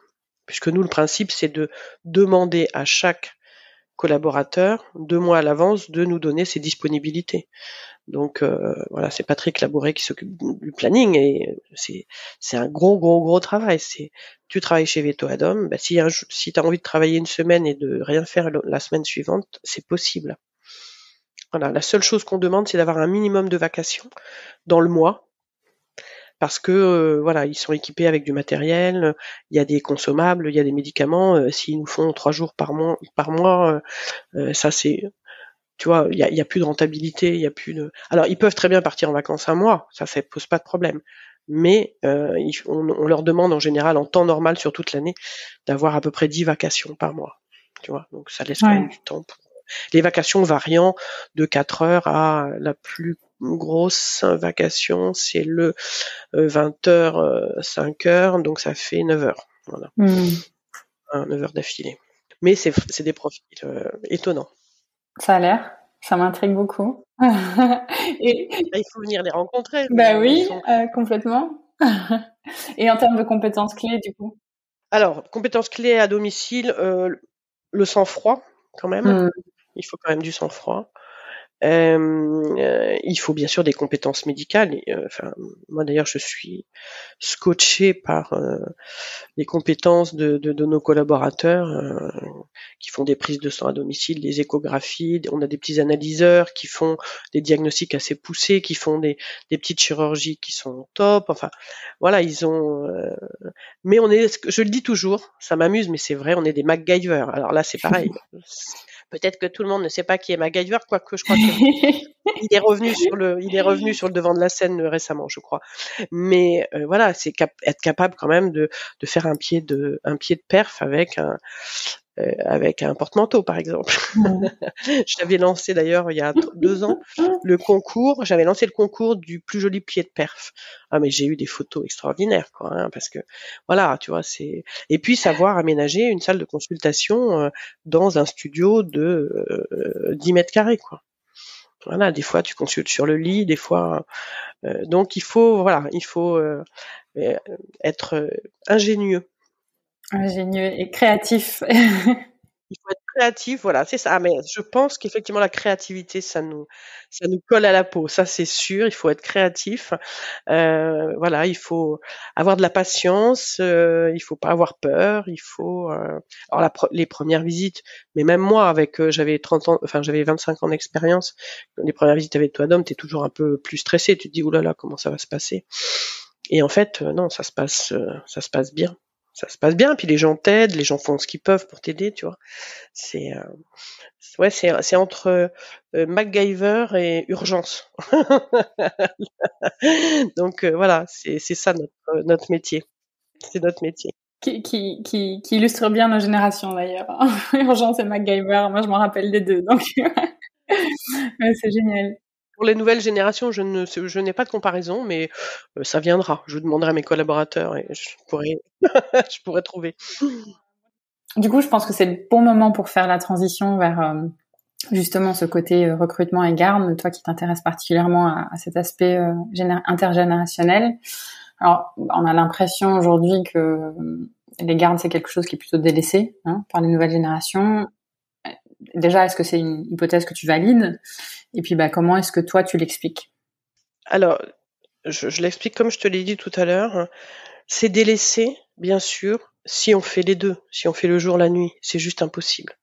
puisque nous, le principe, c'est de demander à chaque collaborateur, deux mois à l'avance, de nous donner ses disponibilités. Donc euh, voilà, c'est Patrick Labouré qui s'occupe du planning et c'est un gros gros gros travail. C'est tu travailles chez Veto Adam, bah, si si tu as envie de travailler une semaine et de rien faire la semaine suivante, c'est possible. Voilà, la seule chose qu'on demande, c'est d'avoir un minimum de vacations dans le mois parce que euh, voilà, ils sont équipés avec du matériel, il y a des consommables, il y a des médicaments. Euh, s'ils nous font trois jours par mois, par mois, euh, ça c'est, tu vois, il y a, y a, plus de rentabilité, il y a plus de. Alors ils peuvent très bien partir en vacances un mois, ça ça pose pas de problème. Mais on, leur demande en général en temps normal sur toute l'année d'avoir à peu près 10 vacations par mois. Tu vois, donc ça laisse quand même du temps pour les vacations variant de 4 heures à la plus grosse vacation, c'est le 20h, euh, 5h, euh, donc ça fait 9 heures. Voilà. 9 hmm. d'affilée. Mais c'est des profils euh, étonnants. Ça a l'air. Ça m'intrigue beaucoup. Et... Bah, il faut venir les rencontrer. Bah oui, complètement. Et en termes de compétences clés, du coup? Alors, compétences clés à domicile, le sang-froid, quand même. Hmm. Il faut quand même du sang-froid. Euh, il faut bien sûr des compétences médicales. Euh, enfin, moi d'ailleurs, je suis scotché par euh, les compétences de, de, de nos collaborateurs euh, qui font des prises de sang à domicile, des échographies. On a des petits analyseurs qui font des diagnostics assez poussés, qui font des, des petites chirurgies qui sont top. Enfin, voilà, ils ont. mais on est, je le dis toujours, ça m'amuse, mais c'est vrai, on est des MacGyver. Alors là, c'est pareil. Peut-être que tout le monde ne sait pas qui est MacGyver, quoique je crois qu'il est revenu sur le, il est revenu sur le devant de la scène récemment, je crois. Mais euh, voilà, c'est être capable quand même de, de faire un pied de, un pied de perf avec un, euh, avec un porte-manteau, par exemple. j'avais lancé d'ailleurs il y a deux ans le concours. J'avais lancé le concours du plus joli pied de perf. Ah mais j'ai eu des photos extraordinaires, quoi, hein, parce que voilà, tu vois, c'est et puis savoir aménager une salle de consultation euh, dans un studio de 10 euh, mètres carrés, quoi. Voilà, des fois tu consultes sur le lit, des fois. donc il faut, voilà, il faut être ingénieux Ingénieux et créatif. Il faut être créatif, voilà, c'est ça. Mais je pense qu'effectivement la créativité, ça nous, ça nous colle à la peau, ça c'est sûr. Il faut être créatif, euh, voilà, il faut avoir de la patience, euh, il faut pas avoir peur, il faut. Euh... Alors les premières visites, mais même moi, avec, euh, j'avais 30 ans, enfin j'avais 25 ans d'expérience, les premières visites avec toi d'homme, t'es toujours un peu plus stressé. Tu te dis oulala, comment ça va se passer? Et en fait, euh, non, ça se passe, ça se passe bien ça se passe bien, puis les gens t'aident, les gens font ce qu'ils peuvent pour t'aider, tu vois. C'est euh, ouais, c'est c'est entre euh, MacGyver et urgence. Donc euh, voilà, c'est c'est ça notre notre métier. C'est notre métier. Qui, qui, qui, illustre bien nos générations d'ailleurs. urgence et MacGyver, moi je m'en rappelle des deux, donc c'est génial. Pour les nouvelles générations, je ne je n'ai pas de comparaison, mais euh, ça viendra. Je demanderai à mes collaborateurs et je pourrais, je pourrais trouver. Du coup, je pense que c'est le bon moment pour faire la transition vers euh, justement ce côté euh, recrutement et garde, toi qui t'intéresses particulièrement à, cet aspect intergénérationnel. Alors, on a l'impression aujourd'hui que les gardes, c'est quelque chose qui est plutôt délaissé hein, par les nouvelles générations déjà, est-ce que c'est une hypothèse que tu valides? Et puis, bah, comment est-ce que toi, tu l'expliques? Alors, je, l'explique comme je te l'ai dit tout à l'heure. C'est délaissé, bien sûr, si on fait les deux, si on fait le jour, la nuit, c'est juste impossible.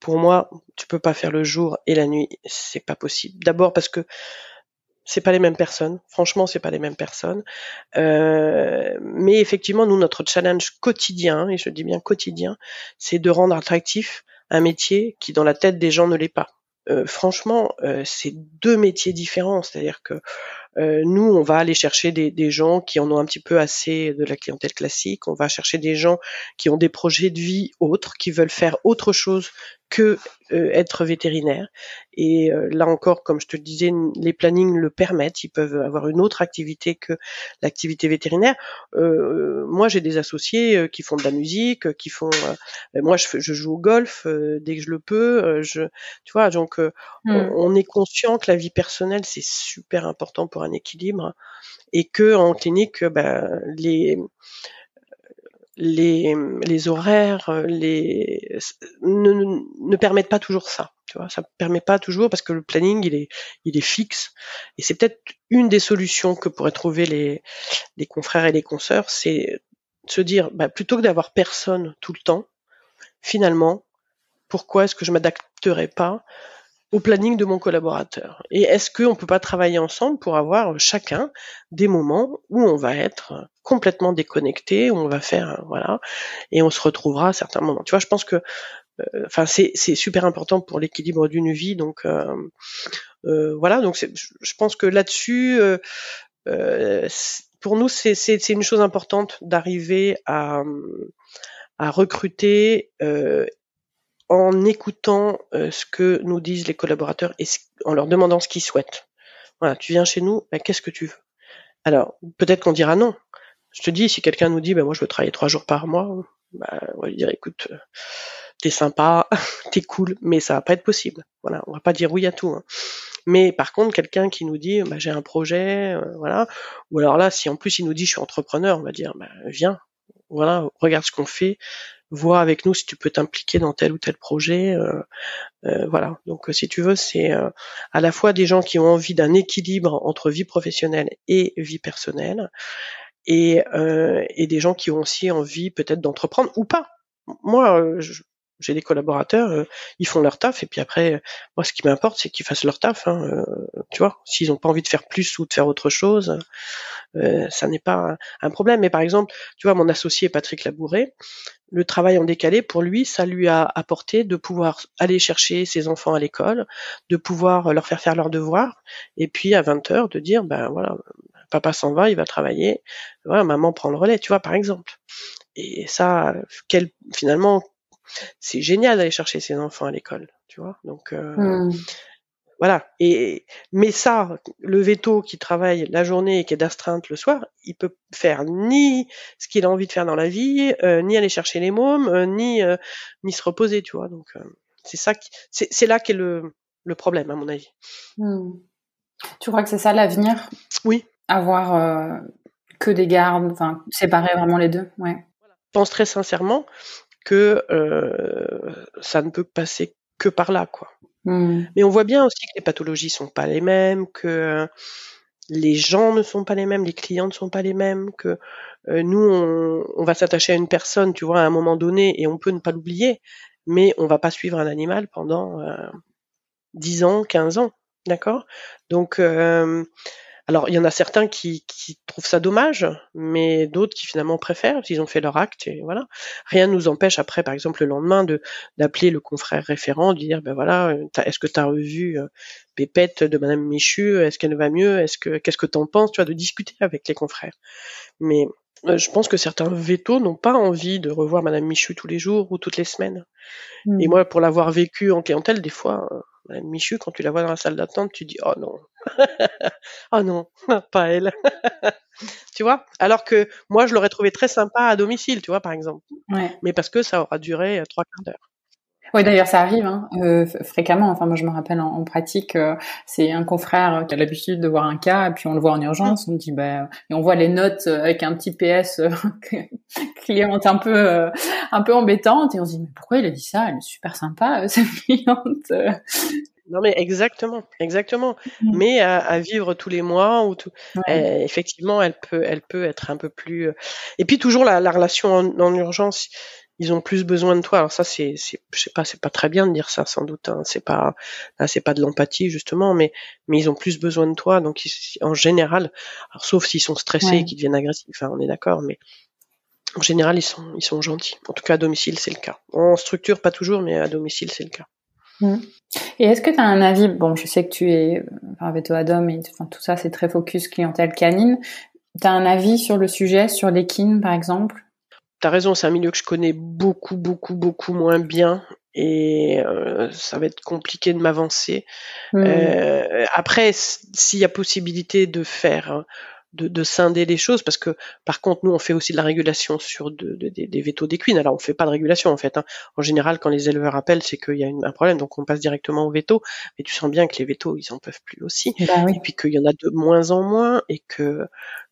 Pour moi, tu peux pas faire le jour et la nuit, c'est pas possible. D'abord parce que c'est pas les mêmes personnes. Franchement, c'est pas les mêmes personnes. Euh, mais effectivement, nous, notre challenge quotidien, et je dis bien quotidien, c'est de rendre attractif un métier qui, dans la tête des gens, ne l'est pas. Euh, franchement, euh, c'est deux métiers différents. C'est-à-dire que euh, nous, on va aller chercher des, des, gens qui en ont un petit peu assez de la clientèle classique. On va chercher des gens qui ont des projets de vie autres, qui veulent faire autre chose que euh, être vétérinaire. Et euh, là encore, comme je te le disais, les plannings le permettent. Ils peuvent avoir une autre activité que l'activité vétérinaire. Euh, moi, j'ai des associés qui font de la musique, qui font. moi, je, je, joue au golf dès que je le peux. je, tu vois, donc mmh. on, est conscient que la vie personnelle c'est super important pour un équilibre et que en clinique, ben, les les, les horaires euh, les, ne, ne, permettent pas toujours ça. Tu vois, ça permet pas toujours parce que le planning il est, il est fixe. Et c'est peut-être une des solutions que pourraient trouver les, les confrères et les consoeurs, c'est se dire bah, plutôt que d'avoir personne tout le temps, finalement, pourquoi est-ce que je m'adapterais pas au planning de mon collaborateur Et est-ce qu'on peut pas travailler ensemble pour avoir chacun des moments où on va être complètement déconnecté, où on va faire voilà, et on se retrouvera à certains moments. Tu vois, je pense que euh, enfin c'est super important pour l'équilibre d'une vie, donc euh, euh, voilà, donc je pense que là-dessus. pour nous, c'est une chose importante d'arriver à, à recruter euh, en écoutant euh, ce que nous disent les collaborateurs et en leur demandant ce qu'ils souhaitent. Voilà, tu viens chez nous, ben, qu'est-ce que tu veux? Alors, peut-être qu'on dira non. Je te dis, si quelqu'un nous dit, ben, moi je veux travailler trois jours par mois, ben, on va lui dire, écoute, t'es sympa, t'es cool, mais ça va pas être possible. Voilà, on va pas dire oui à tout. Hein. Mais par contre, quelqu'un qui nous dit, ben, j'ai un projet, euh, voilà, ou alors là, si en plus il nous dit, je suis entrepreneur, on va dire, viens, voilà, regarde ce qu'on fait, vois avec nous si tu peux t'impliquer dans tel ou tel projet. Euh, euh, voilà. Donc si tu veux, c'est euh, à la fois des gens qui ont envie d'un équilibre entre vie professionnelle et vie personnelle, et, et des gens qui ont aussi envie peut-être d'entreprendre ou pas. Moi, je, j'ai des collaborateurs, euh, ils font leur taf et puis après, moi ce qui m'importe c'est qu'ils fassent leur taf. Hein, euh, tu vois, s'ils n'ont pas envie de faire plus ou de faire autre chose, euh, ça n'est pas un, problème. Mais par exemple, tu vois, mon associé Patrick Labouré, le travail en décalé pour lui, ça lui a apporté de pouvoir aller chercher ses enfants à l'école, de pouvoir leur faire faire leurs devoirs et puis à 20 heures de dire ben voilà, papa s'en va, il va travailler, voilà, maman prend le relais, tu vois par exemple. Et ça, quel, finalement, c'est génial d'aller chercher ses enfants à l'école, tu vois. Donc euh, mmh. voilà. Et mais ça, le veto qui travaille la journée et qui est d'astreinte le soir, il peut faire ni ce qu'il a envie de faire dans la vie, euh, ni aller chercher les mômes, euh, ni ni se reposer, tu vois. Donc c'est ça, c'est là qu'est le le problème à mon avis. Mmh. Tu crois que c'est ça l'avenir? Oui. Avoir que des gardes, enfin séparer vraiment les deux, ouais. Je pense très sincèrement que euh, ça ne peut passer que par là, quoi. Mmh. Mais on voit bien aussi que les pathologies sont pas les mêmes, que les gens ne sont pas les mêmes, les clients ne sont pas les mêmes, que euh, nous on, on va s'attacher à une personne, tu vois, à un moment donné, et on peut ne pas l'oublier, mais on va pas suivre un animal pendant euh, 10 ans, 15 ans, d'accord? Donc euh, alors, il y en a certains qui, qui trouvent ça dommage, mais d'autres qui finalement préfèrent, s'ils ont fait leur acte, et voilà. Rien ne nous empêche après, par exemple, le lendemain, de d'appeler le confrère référent, de dire, ben voilà, euh, est-ce que tu as revu euh, Pépette de Madame Michu, est-ce qu'elle va mieux, est-ce que qu'est-ce que t'en penses, tu vois, de discuter avec les confrères. Mais euh, je pense que certains vétos n'ont pas envie de revoir Madame Michu tous les jours ou toutes les semaines. Et mmh. moi, pour l'avoir vécu en clientèle, des fois, Michu, quand tu la vois dans la salle d'attente, tu dis oh non, oh non, pas elle. tu vois? Alors que moi, je l'aurais trouvé très sympa à domicile, tu vois, par exemple. Mais parce que ça aura duré euh, trois quarts d'heure. Oui, d'ailleurs, ça arrive hein, euh, fréquemment. Enfin, moi, je me rappelle en, pratique, euh, c'est un confrère qui a l'habitude de voir un cas, et puis on le voit en urgence. On dit, bah, et on voit les notes avec un petit PS cliente un peu, un peu embêtante, et on se dit, mais pourquoi il a dit ça? Elle est super sympa, cette cliente. Non mais exactement, exactement. Mmh. Mais à, vivre tous les mois ou tout, effectivement, elle peut, elle peut être un peu plus. Et puis toujours la, relation en urgence ils ont plus besoin de toi. Alors ça, c'est, c'est, je sais pas, c'est pas très bien de dire ça, sans doute. Hein. C'est pas, là, c'est pas de l'empathie justement, mais, mais ils ont plus besoin de toi. Donc, en général, alors sauf s'ils sont stressés et qu'ils deviennent agressifs. Enfin, on est d'accord, mais en général, ils sont, ils sont gentils. En tout cas, à domicile, c'est le cas. En structure, pas toujours, mais à domicile, c'est le cas. Mmh. Et est-ce que tu as un avis Bon, je sais que tu es enfin, Veto Adom et enfin, tout ça, c'est très focus clientèle canine. Tu as un avis sur le sujet, sur l'équine, par exemple? T'as raison, c'est un milieu que je connais beaucoup, beaucoup, beaucoup moins bien et euh, ça va être compliqué de m'avancer. Mmh. Euh, après, s'il y a possibilité de faire, hein, de, de, scinder les choses, parce que par contre, nous, on fait aussi de la régulation sur de, des vétos d'équine. Alors, on fait pas de régulation en fait. Hein. En général, quand les éleveurs appellent, c'est qu'il y a un problème, donc on passe directement au veto. Mais tu sens bien que les vétos, ils en peuvent plus aussi. Bah et puis qu'il y en a de moins en moins, et que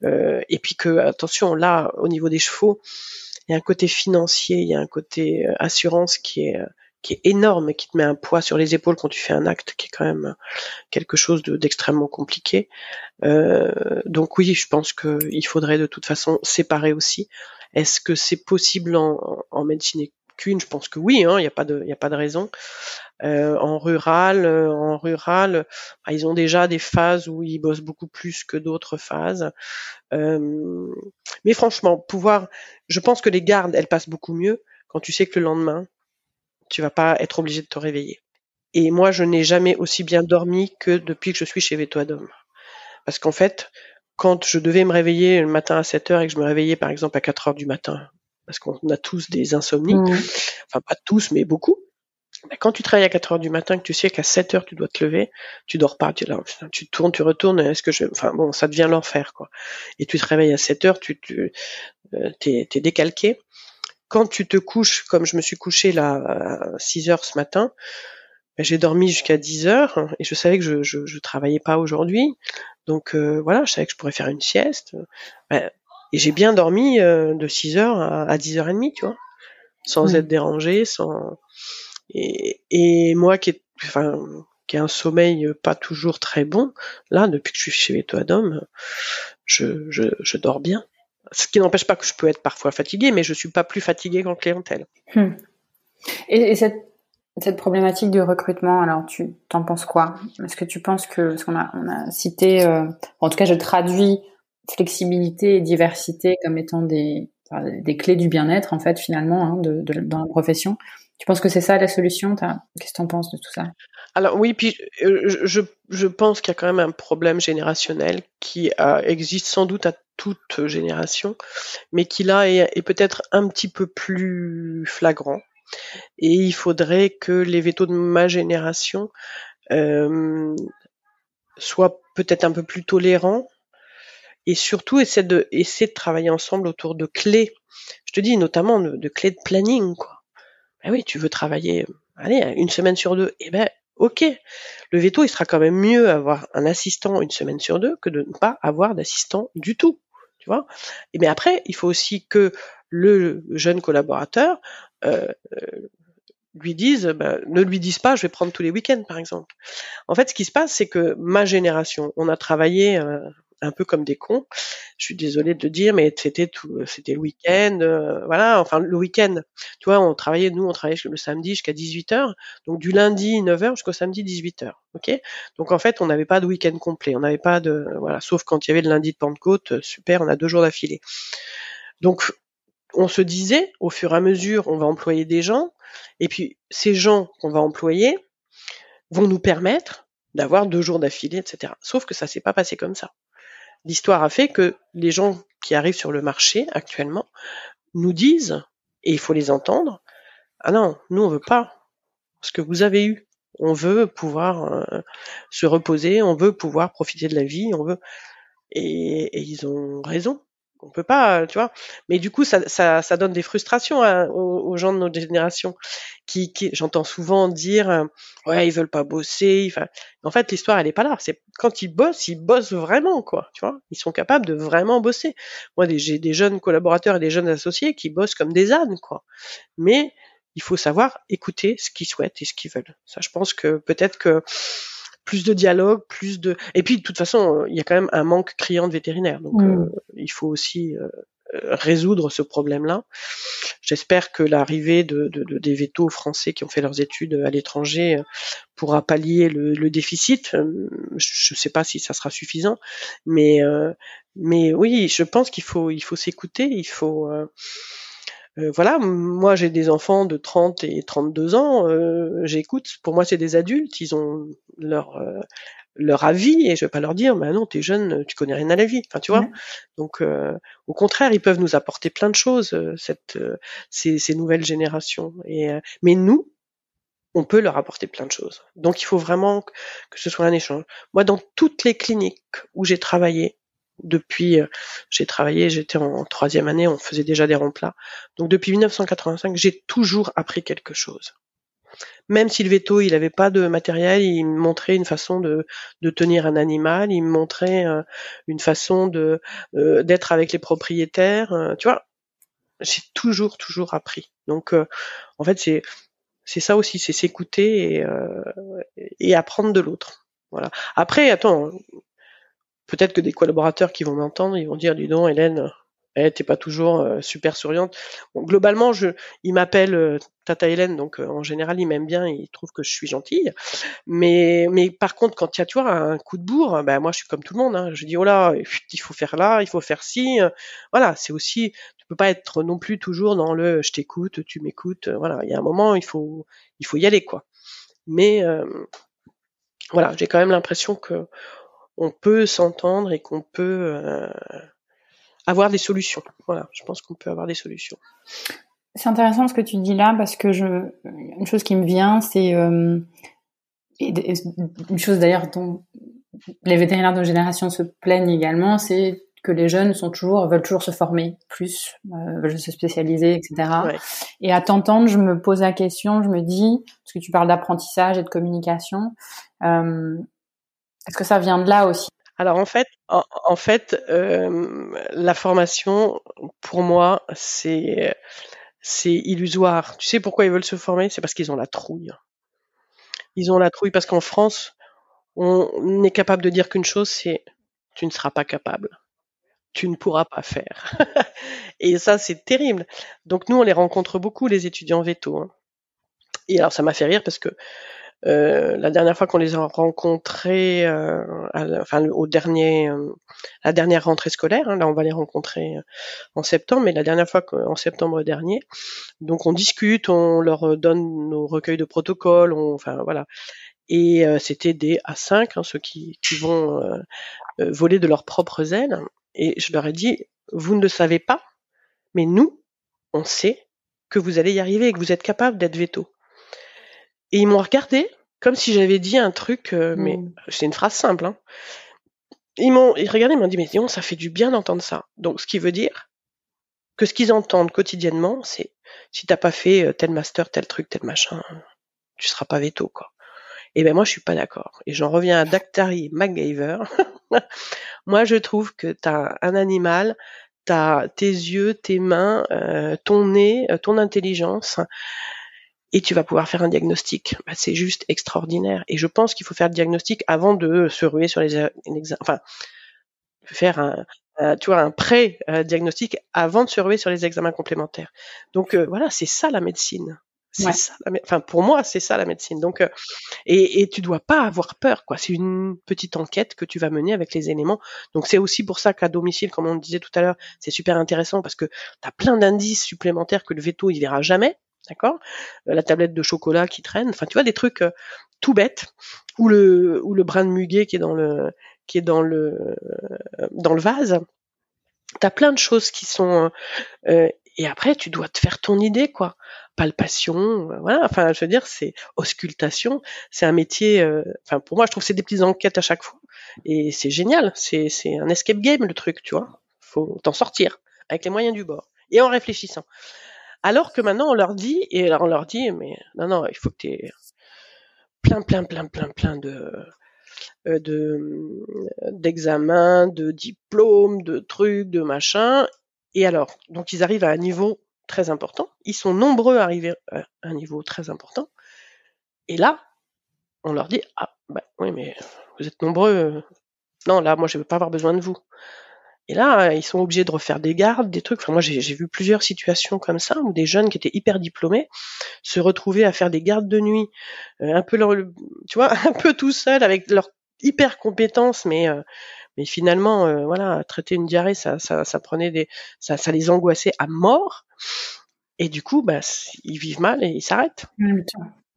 euh, et puis que attention, là, au niveau des chevaux il y a un côté financier, il y a un côté euh, assurance qui est euh, qui est énorme et qui te met un poids sur les épaules quand tu fais un acte qui est quand même quelque chose d'extrêmement compliqué. Euh, donc oui, je pense qu'il faudrait de toute façon séparer aussi. Est-ce que c'est possible en, en médecine Je pense que oui, hein, il n'y a pas de, y a pas de raison. Euh, en rural, euh, en rural, bah, ils ont déjà des phases où ils bossent beaucoup plus que d'autres phases. Euh, mais franchement, pouvoir, je pense que les gardes, elles passent beaucoup mieux quand tu sais que le lendemain, tu vas pas être obligé de te réveiller. Et moi, je n'ai jamais aussi bien dormi que depuis que je suis chez Vetoadom. Parce qu'en fait, quand je devais me réveiller le matin à 7 heures et que je me réveillais par exemple à 4 heures du matin, parce qu'on a tous des insomnies, mmh. enfin pas tous, mais beaucoup, bah, quand tu travailles à 4 heures du matin, que tu sais qu'à 7 heures tu dois te lever, tu dors pas, tu, là, tu tournes, tu retournes, est-ce que je, enfin bon, ça devient l'enfer, quoi. Et tu te réveilles à 7 heures, tu, tu euh, t'es, décalqué. Quand tu te couches, comme je me suis couché là à 6 heures ce matin, bah, j'ai dormi jusqu'à 10 heures et je savais que je, je, je travaillais pas aujourd'hui. Donc euh, voilà, je savais que je pourrais faire une sieste. Bah, et j'ai bien dormi euh, de 6 heures à, à 10h30, tu vois, sans être dérangé, sans et, et moi qui ai, enfin, qui a un sommeil pas toujours très bon, là, depuis que je suis chez je, je, je dors bien. Ce qui n'empêche pas que je peux être parfois fatigué, mais je suis pas plus fatigué qu'en clientèle. Hmm. Et, et, cette, problématique du recrutement, alors tu t'en penses quoi? Est-ce que tu penses que, parce qu'on a, cité, euh, en tout cas je traduis flexibilité et diversité comme étant des, clés du bien-être en fait finalement hein, de, de, dans la profession. Tu penses que c'est ça la solution? Qu'est-ce que tu en penses de tout ça? Alors oui, puis euh, je, je pense qu'il y a quand même un problème générationnel qui existe sans doute à toute génération, mais qui là est, peut-être un petit peu plus flagrant. Et il faudrait que les vétos de ma génération euh, soient peut-être un peu plus tolérants et surtout essayer de, essayer de travailler ensemble autour de clés. Je te dis notamment de, de clés de planning, quoi ben oui, tu veux travailler, allez, une semaine sur deux, eh ben, ok. Le veto, il sera quand même mieux avoir un assistant une semaine sur deux que de ne pas avoir d'assistant du tout, tu vois. Et mais après, il faut aussi que le jeune collaborateur euh, euh lui dise, ben, ne lui dise pas, je vais prendre tous les week-ends, par exemple. En fait, ce qui se passe, c'est que ma génération, on a travaillé euh, un peu comme des cons. Je suis désolée de le dire, mais c'était tout, c'était le week-end, euh, voilà. Enfin, le week-end, tu vois, on travaillait, nous, on travaillait le samedi jusqu'à 18 h donc du lundi 9 h jusqu'au samedi 18 h ok? Donc en fait, on n'avait pas de week-end complet, on n'avait pas de, voilà, sauf quand il y avait le lundi de Pentecôte, euh, super, on a deux jours d'affilée. Donc on se disait, au fur et à mesure, on va employer des gens, et puis ces gens qu'on va employer vont nous permettre d'avoir deux jours d'affilée, etc. Sauf que ça s'est pas passé comme ça l'histoire a fait que les gens qui arrivent sur le marché actuellement nous disent, et il faut les entendre, ah non, nous on veut pas ce que vous avez eu. On veut pouvoir euh, se reposer, on veut pouvoir profiter de la vie, on veut. Et, ils ont raison. On peut pas, tu vois. Mais du coup, ça, ça, ça donne des frustrations hein, aux, gens de notre génération, qui, qui j'entends souvent dire, euh, ouais, ils veulent pas bosser. En fait, l'histoire, elle est pas là. C'est quand ils bossent, ils bossent vraiment, quoi. Tu vois, ils sont capables de vraiment bosser. Moi, j'ai des jeunes collaborateurs et des jeunes associés qui bossent comme des ânes, quoi. Mais il faut savoir écouter ce qu'ils souhaitent et ce qu'ils veulent. Ça, je pense que peut-être que plus de dialogue, plus de. Et puis de toute façon, il y a quand même un manque criant de vétérinaires, donc mm. euh, il faut aussi euh, résoudre ce problème-là. J'espère que l'arrivée de, de, des vétos français qui ont fait leurs études à l'étranger euh, pourra pallier le, le déficit. Je ne sais pas si ça sera suffisant, mais mais oui, je pense qu'il faut il faut s'écouter, il faut euh, voilà, moi j'ai des enfants de 30 et 32 ans, euh, j'écoute, pour moi c'est des adultes, ils ont leur euh, leur avis et je vais pas leur dire bah non t'es jeune tu connais rien à la vie enfin tu vois. Donc au contraire ils peuvent nous apporter plein de choses cette ces, ces, nouvelles générations. Et mais nous on peut leur apporter plein de choses. Donc il faut vraiment que ce soit un échange. Moi dans toutes les cliniques où j'ai travaillé depuis, euh, j'ai travaillé, j'étais en troisième année, on faisait déjà des ronds plats. Donc depuis 1985, j'ai toujours appris quelque chose. Même si le veto, il n'avait pas de matériel, il me montrait une façon de, de tenir un animal, il me montrait euh, une façon de euh, d'être avec les propriétaires. tu vois, j'ai toujours toujours appris. Donc en fait, c'est c'est ça aussi, c'est s'écouter et, et apprendre de l'autre. Voilà. Après, attends, peut-être que des collaborateurs qui vont m'entendre, ils vont dire, dis donc, Hélène, eh, t'es pas toujours euh, super souriante. globalement, je, il m'appelle euh, Tata Hélène, donc euh, en général, il m'aime bien, il trouve que je suis gentille. Mais, mais par contre, quand il y a, tu vois, un coup de bourre, ben moi, je suis comme tout le monde. Hein. Je dis, oh là, il faut faire là, il faut faire ci. Voilà, c'est aussi, tu peux pas être non plus toujours dans le, je t'écoute, tu m'écoutes. Voilà, il y a un moment, il faut, il faut y aller, quoi. Mais voilà, j'ai quand même l'impression que on peut s'entendre et qu'on peut euh, avoir des solutions. Voilà, je pense qu'on peut avoir des solutions. C'est intéressant ce que tu dis là parce que je, une chose qui me vient, c'est euh, une chose d'ailleurs dont les vétérinaires de génération se plaignent également, c'est que les jeunes sont toujours veulent toujours se former plus, euh, veulent se spécialiser, etc. Et à t'entendre, je me pose la question, je me dis parce que tu parles d'apprentissage et de communication, euh, est-ce que ça vient de là aussi? Alors en fait, en, fait, euh, la formation, pour moi, c'est c'est illusoire. Tu sais pourquoi ils veulent se former? C'est parce qu'ils ont la trouille. Ils ont la trouille parce qu'en France, on est capable de dire qu'une chose, c'est tu ne seras pas capable. Tu ne pourras pas faire. Et ça, c'est terrible. Donc nous, on les rencontre beaucoup, les étudiants véto. Hein. Et alors, ça m'a fait rire parce que euh, la dernière fois qu'on les a rencontrés, euh, enfin au dernier, euh, la dernière rentrée scolaire, hein, là on va les rencontrer en septembre, mais la dernière fois en septembre dernier, donc on discute, on leur donne nos recueils de protocoles, on, enfin voilà, et c'était des A5, hein, ceux qui, qui vont voler de leurs propres ailes, et je leur ai dit, vous ne le savez pas, mais nous, on sait que vous allez y arriver et que vous êtes capable d'être veto. Et ils m'ont regardé comme si j'avais dit un truc, euh, mais mmh. c'est une phrase simple. Hein. Ils m'ont regardé, ils m'ont dit mais disons, ça fait du bien d'entendre ça. Donc ce qui veut dire que ce qu'ils entendent quotidiennement, c'est si t'as pas fait euh, tel master, tel truc, tel machin, tu seras pas veto quoi. Et ben moi je suis pas d'accord. Et j'en reviens à Dactari MacGyver. moi je trouve que t'as un animal, t'as tes yeux, tes mains, euh, ton nez, ton intelligence et tu vas pouvoir faire un diagnostic. Bah, c'est juste extraordinaire. Et je pense qu'il faut faire le diagnostic avant de se ruer sur les, examens. Enfin, faire un, tu vois, un pré-diagnostic avant de se ruer sur les examens complémentaires. Donc euh, voilà, c'est ça la médecine. C'est ça. enfin, pour moi, c'est ça la médecine. Donc, euh, et, et tu dois pas avoir peur, quoi. C'est une petite enquête que tu vas mener avec les éléments. Donc, c'est aussi pour ça qu'à domicile, comme on le disait tout à l'heure, c'est super intéressant parce que tu as plein d'indices supplémentaires que le veto il verra jamais d'accord? Euh, La tablette de chocolat qui traîne, enfin tu vois des trucs euh, tout bêtes, ou le ou le brin de muguet qui est dans le qui est dans le euh, dans le vase. T'as plein de choses qui sont et après tu dois te faire ton idée quoi. Palpation, voilà. Enfin je veux dire c'est auscultation, c'est un métier. Enfin pour moi je trouve c'est des petites enquêtes à chaque fois et c'est génial. C'est c'est un escape game le truc, tu vois faut t'en sortir avec les moyens du bord et en réfléchissant. Alors que maintenant on leur dit et on leur dit mais non non il faut que tu plein plein plein plein plein de euh, de d'examens, de diplômes, de trucs, de machins. Et alors, donc ils arrivent à un niveau très important. Ils sont nombreux à arriver à un niveau très important. Et là, on leur dit ah bah oui mais vous êtes nombreux. Non là moi je ne veux pas avoir besoin de vous. Et là, ils sont obligés de refaire des gardes, des trucs. Enfin, moi, j'ai vu plusieurs situations comme ça où des jeunes qui étaient hyper diplômés se retrouvaient à faire des gardes de nuit, euh, un peu tu vois, un peu tout seul avec leur hyper compétences, mais euh, mais finalement, euh, voilà, traiter une diarrhée, ça, ça, prenait des, ça, les angoissait à mort. Et du coup, bah, ils vivent mal et ils s'arrêtent.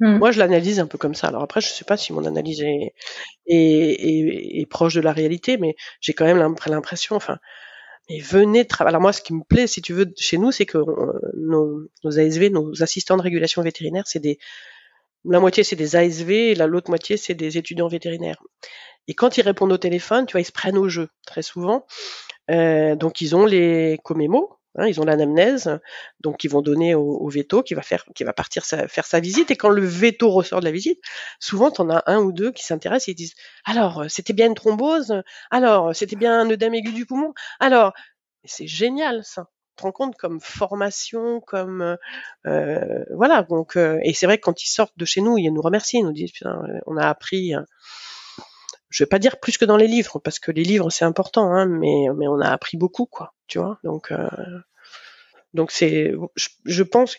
Moi, je l'analyse un peu comme ça. Alors après, je sais pas si mon analyse est, est, est, proche de la réalité, mais j'ai quand même l'impression, enfin, mais venez travailler. Alors moi, ce qui me plaît, si tu veux, chez nous, c'est que nos, nos ASV, nos assistants de régulation vétérinaire, c'est des la moitié c'est des ASV et l'autre moitié c'est des étudiants vétérinaires. Et quand ils répondent au téléphone, tu vois, ils se prennent au jeu très souvent. Euh, donc ils ont les comémos, hein, ils ont l'anamnèse, donc ils vont donner au, veto qui va faire, qui va partir faire sa visite. Et quand le veto ressort de la visite, souvent tu en as un ou deux qui s'intéressent et ils disent alors c'était bien une thrombose, alors c'était bien un œdème aigu du poumon, alors c'est génial ça te rends compte comme formation, comme euh, voilà. Donc euh, et c'est vrai que quand ils sortent de chez nous, ils nous remercient, ils nous disent on a appris. Je vais pas dire plus que dans les livres parce que les livres c'est important, hein, mais mais on a appris beaucoup quoi, tu vois. Donc donc c'est, je, pense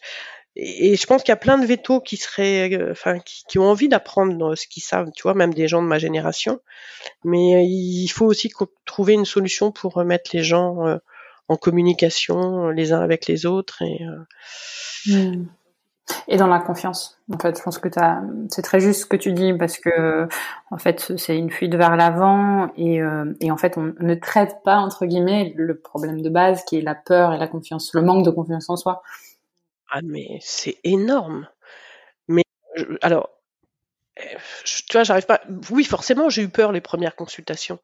et je pense qu'il y a plein de vétos qui seraient, enfin, qui, ont envie d'apprendre ce qu'ils savent, tu vois, même des gens de ma génération. Mais il faut aussi trouver une solution pour remettre les gens en communication les uns avec les autres et euh, hmm. Et dans la confiance. En fait, je pense que c'est très juste ce que tu dis parce que en fait, c'est une fuite vers l'avant et, euh, et en fait, on ne traite pas entre guillemets le problème de base qui est la peur et la confiance, le manque de confiance en soi. Ah mais c'est énorme. Mais alors, tu vois, j'arrive pas. Oui, forcément, j'ai eu peur les premières consultations,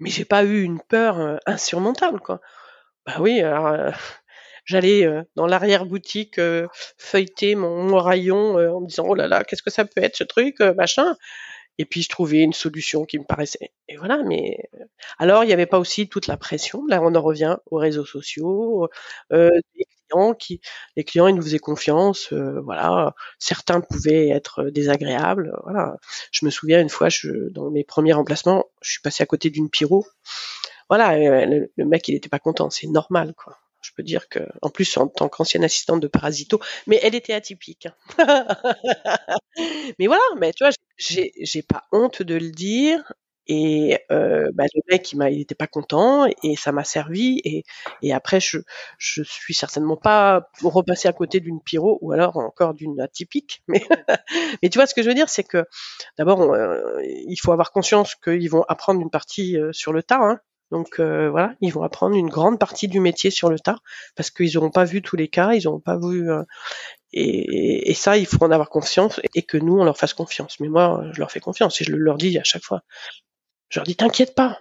mais j'ai pas eu une peur euh, insurmontable, quoi. Bah oui, alors, euh, j'allais, euh, dans l'arrière-boutique, euh, feuilleter mon rayon, en me disant: «Oh là là, qu'est-ce que ça peut être ce truc?» machin et puis je trouvais une solution qui me paraissait et voilà, mais alors il n'y avait pas aussi toute la pression. Là, on en revient aux réseaux sociaux, euh, les clients qui les clients, ils nous faisaient confiance, voilà. Certains pouvaient être désagréables, voilà. Je me souviens une fois, je dans mes premiers remplacements, je suis passé à côté d'une pyro voilà, euh, le, mec il était pas content, c'est normal quoi. Je peux dire que, en plus en tant qu'ancienne assistante de Parasito, mais elle était atypique. Mais voilà, mais tu vois, j'ai pas honte de le dire. Et euh, bah, le mec, il, m'a, il était pas content et ça m'a servi. Et, après, je, suis certainement pas repassé à côté d'une pyro ou alors encore d'une atypique. Mais, tu vois, ce que je veux dire, c'est que d'abord, euh, il faut avoir conscience qu'ils vont apprendre une partie sur le tas. Hein, donc euh, voilà, ils vont apprendre une grande partie du métier sur le tas parce qu'ils n'auront pas vu tous les cas, ils n'auront pas vu euh, et, ça, il faut en avoir confiance et que nous on leur fasse confiance. Mais moi, je leur fais confiance et je le leur dis à chaque fois. Je leur dis t'inquiète pas,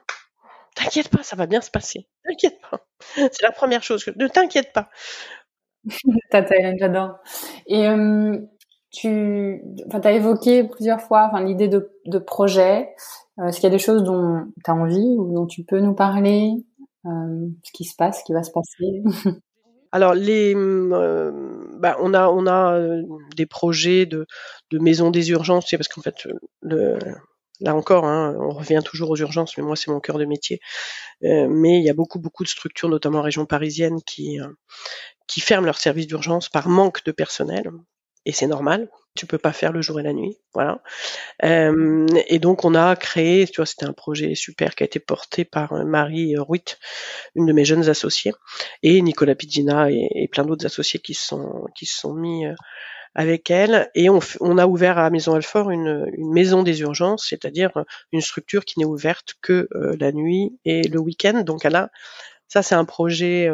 t'inquiète pas, ça va bien se passer. T'inquiète pas. C'est la première chose. Ne t'inquiète pas. Tata j'adore. Et euh, tu, as évoqué plusieurs fois, l'idée de projet. Euh, est-ce qu'il y a des choses dont tu as envie ou dont tu peux nous parler euh, Ce qui se passe, ce qui va se passer? Alors les, euh, bah, on a on a des projets de de maison des urgences, parce qu'en fait là encore, hein, on revient toujours aux urgences, mais moi c'est mon cœur de métier. mais il y a beaucoup beaucoup de structures, notamment en région parisienne, qui qui ferment leurs services d'urgence par manque de personnel et c'est normal. Tu peux pas faire le jour et la nuit, voilà. Euh, et donc on a créé, tu vois, c'était un projet super qui a été porté par euh, Marie Ruit, une de mes jeunes associées, et Nicolas Pidgina et, plein d'autres associés qui sont qui se sont mis euh, avec elle. Et on, a ouvert à Maison Alfort une, une maison des urgences, c'est-à-dire une structure qui n'est ouverte que la nuit et le week-end. Donc elle a, ça c'est un projet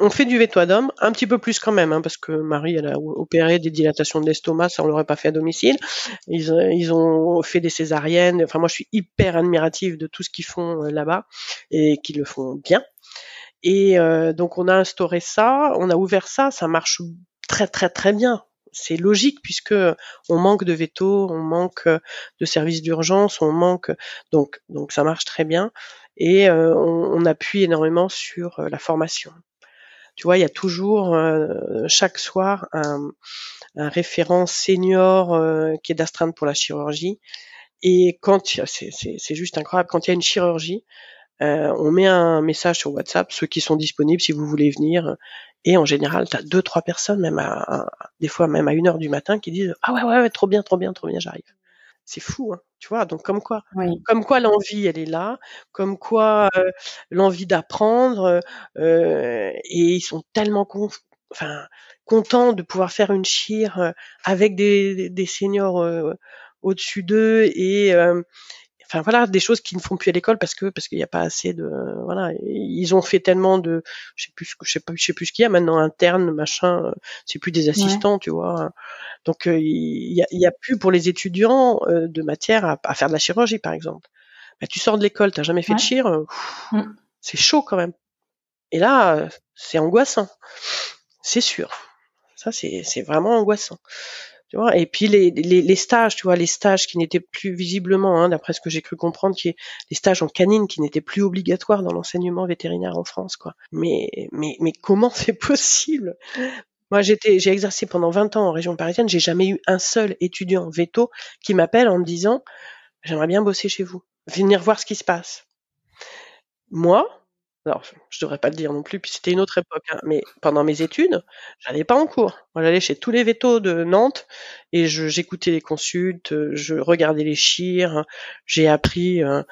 on fait du veto ad homme, un petit peu plus quand même, hein, parce que Marie, a opéré des dilatations de l'estomac, ça on l'aurait pas fait à domicile. Ils, euh, ils ont fait des césariennes. Enfin, moi, je suis hyper admirative de tout ce qu'ils font euh, là-bas et qu'ils le font bien. Et euh, donc, on a instauré ça, on a ouvert ça, ça marche très très très bien. C'est logique puisque on manque de veto, on manque de services d'urgence, on manque donc donc ça marche très bien et on appuie énormément sur la formation tu vois, il y a toujours euh, chaque soir un, un référent senior euh, qui est d'astreinte pour la chirurgie. Et quand c'est juste incroyable, quand il y a une chirurgie, euh, on met un message sur WhatsApp, ceux qui sont disponibles si vous voulez venir. Et en général, tu as deux, trois personnes, même à, des fois même à une heure du matin, qui disent ah ouais ouais, ouais trop bien, trop bien, trop bien, j'arrive. C'est fou, hein, tu vois? Donc comme quoi, comme quoi l'envie, elle est là, comme quoi euh, l'envie d'apprendre, euh, et ils sont tellement enfin, contents de pouvoir faire une chire avec des, des seniors au-dessus d'eux et enfin voilà des choses qui ne font plus à l'école parce que parce qu'il n'y a pas assez de voilà ils ont fait tellement de je sais plus je sais pas je sais plus ce qu'il y a maintenant interne machin c'est plus des assistants tu vois. Donc euh, il y a, y a, plus pour les étudiants euh, de matière à, à, faire de la chirurgie par exemple. Bah, tu sors de l'école t'as jamais fait de chir mmh. c'est chaud quand même. Et là c'est angoissant. C'est sûr. Ça c'est c'est vraiment angoissant et puis les, stages, tu vois, les stages qui n'étaient plus visiblement, hein, d'après ce que j'ai cru comprendre, qui est les stages en canine qui n'étaient plus obligatoires dans l'enseignement vétérinaire en France, quoi. Mais mais mais comment c'est possible? Moi, j'étais, j'ai exercé pendant 20 ans en région parisienne, j'ai jamais eu un seul étudiant veto qui m'appelle en me disant j'aimerais bien bosser chez vous, venir voir ce qui se passe. Moi, alors, je devrais pas le dire non plus, puis c'était une autre époque, hein, mais pendant mes études, j'allais pas en cours. Moi, j'allais chez tous les vétos de Nantes et j'écoutais les consultes, je regardais les chires, j'ai appris euh,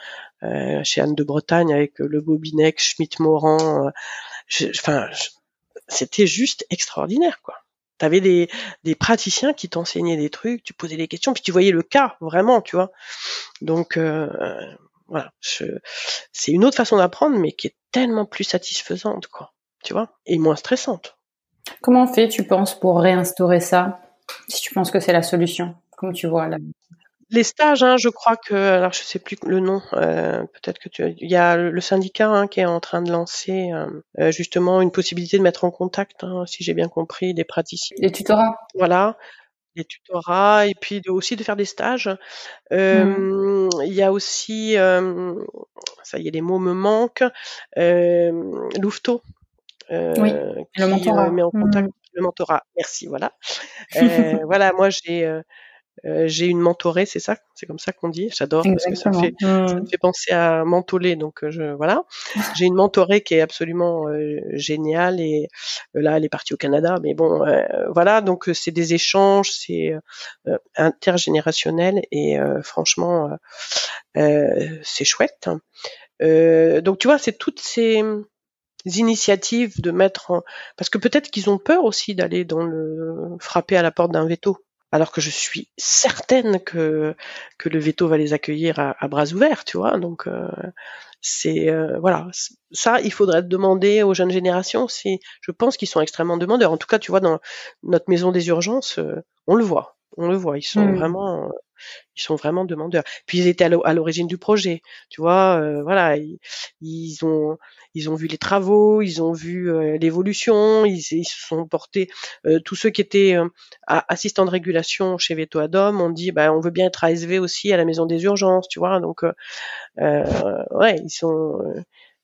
euh, chez Anne de Bretagne avec le Bobinec, Schmitt-Morand, euh, enfin, c'était juste extraordinaire, quoi. T'avais des, des praticiens qui t'enseignaient des trucs, tu posais des questions, puis tu voyais le cas, vraiment, tu vois. Donc, voilà, c'est une autre façon d'apprendre, mais qui est tellement plus satisfaisante, quoi. Tu vois, et moins stressante. Comment on fait, tu penses, pour réinstaurer ça Si tu penses que c'est la solution, comme tu vois là. Les stages, hein, je crois que, alors je sais plus le nom, euh, peut-être que tu, il y a le syndicat hein, qui est en train de lancer euh, euh, justement une possibilité de mettre en contact, hein, si j'ai bien compris, des praticiens. Les tutorats. Voilà, des tutorats et puis de, aussi de faire des stages. Euh, Il y a aussi, euh, ça y est, les mots me manquent, euh, Louveteau. Euh, oui, le mentorat. met en contact mmh. le mentorat. Merci, voilà. Euh, voilà, moi j'ai euh, j'ai une mentorée, c'est ça, c'est comme ça qu'on dit. J'adore parce que ça me fait, ça me mmh. fait penser à mentoler. Donc euh, je, voilà, j'ai une mentorée qui est absolument euh, géniale et là elle est partie au Canada, mais bon voilà, donc c'est des échanges, c'est intergénérationnel et franchement c'est chouette. donc tu vois, c'est toutes ces initiatives de mettre en... parce que peut-être qu'ils ont peur aussi d'aller dans le frapper à la porte d'un veto alors que je suis certaine que que le veto va les accueillir à, bras ouverts, tu vois. Donc euh, c'est euh, voilà, ça il faudrait demander aux jeunes générations. Si je pense qu'ils sont extrêmement demandeurs. En tout cas, tu vois, dans notre maison des urgences, euh, on le voit, on le voit. Ils sont mmh. vraiment ils sont vraiment demandeurs. Puis ils étaient à l'origine du projet, tu vois. voilà, ils, ont ils ont vu les travaux, ils ont vu euh, l'évolution, ils, se sont portés. Euh, tous ceux qui étaient euh, assistants de régulation chez Veto Adom ont dit, bah, on veut bien être ASV aussi à la maison des urgences, tu vois. Donc, ouais, ils sont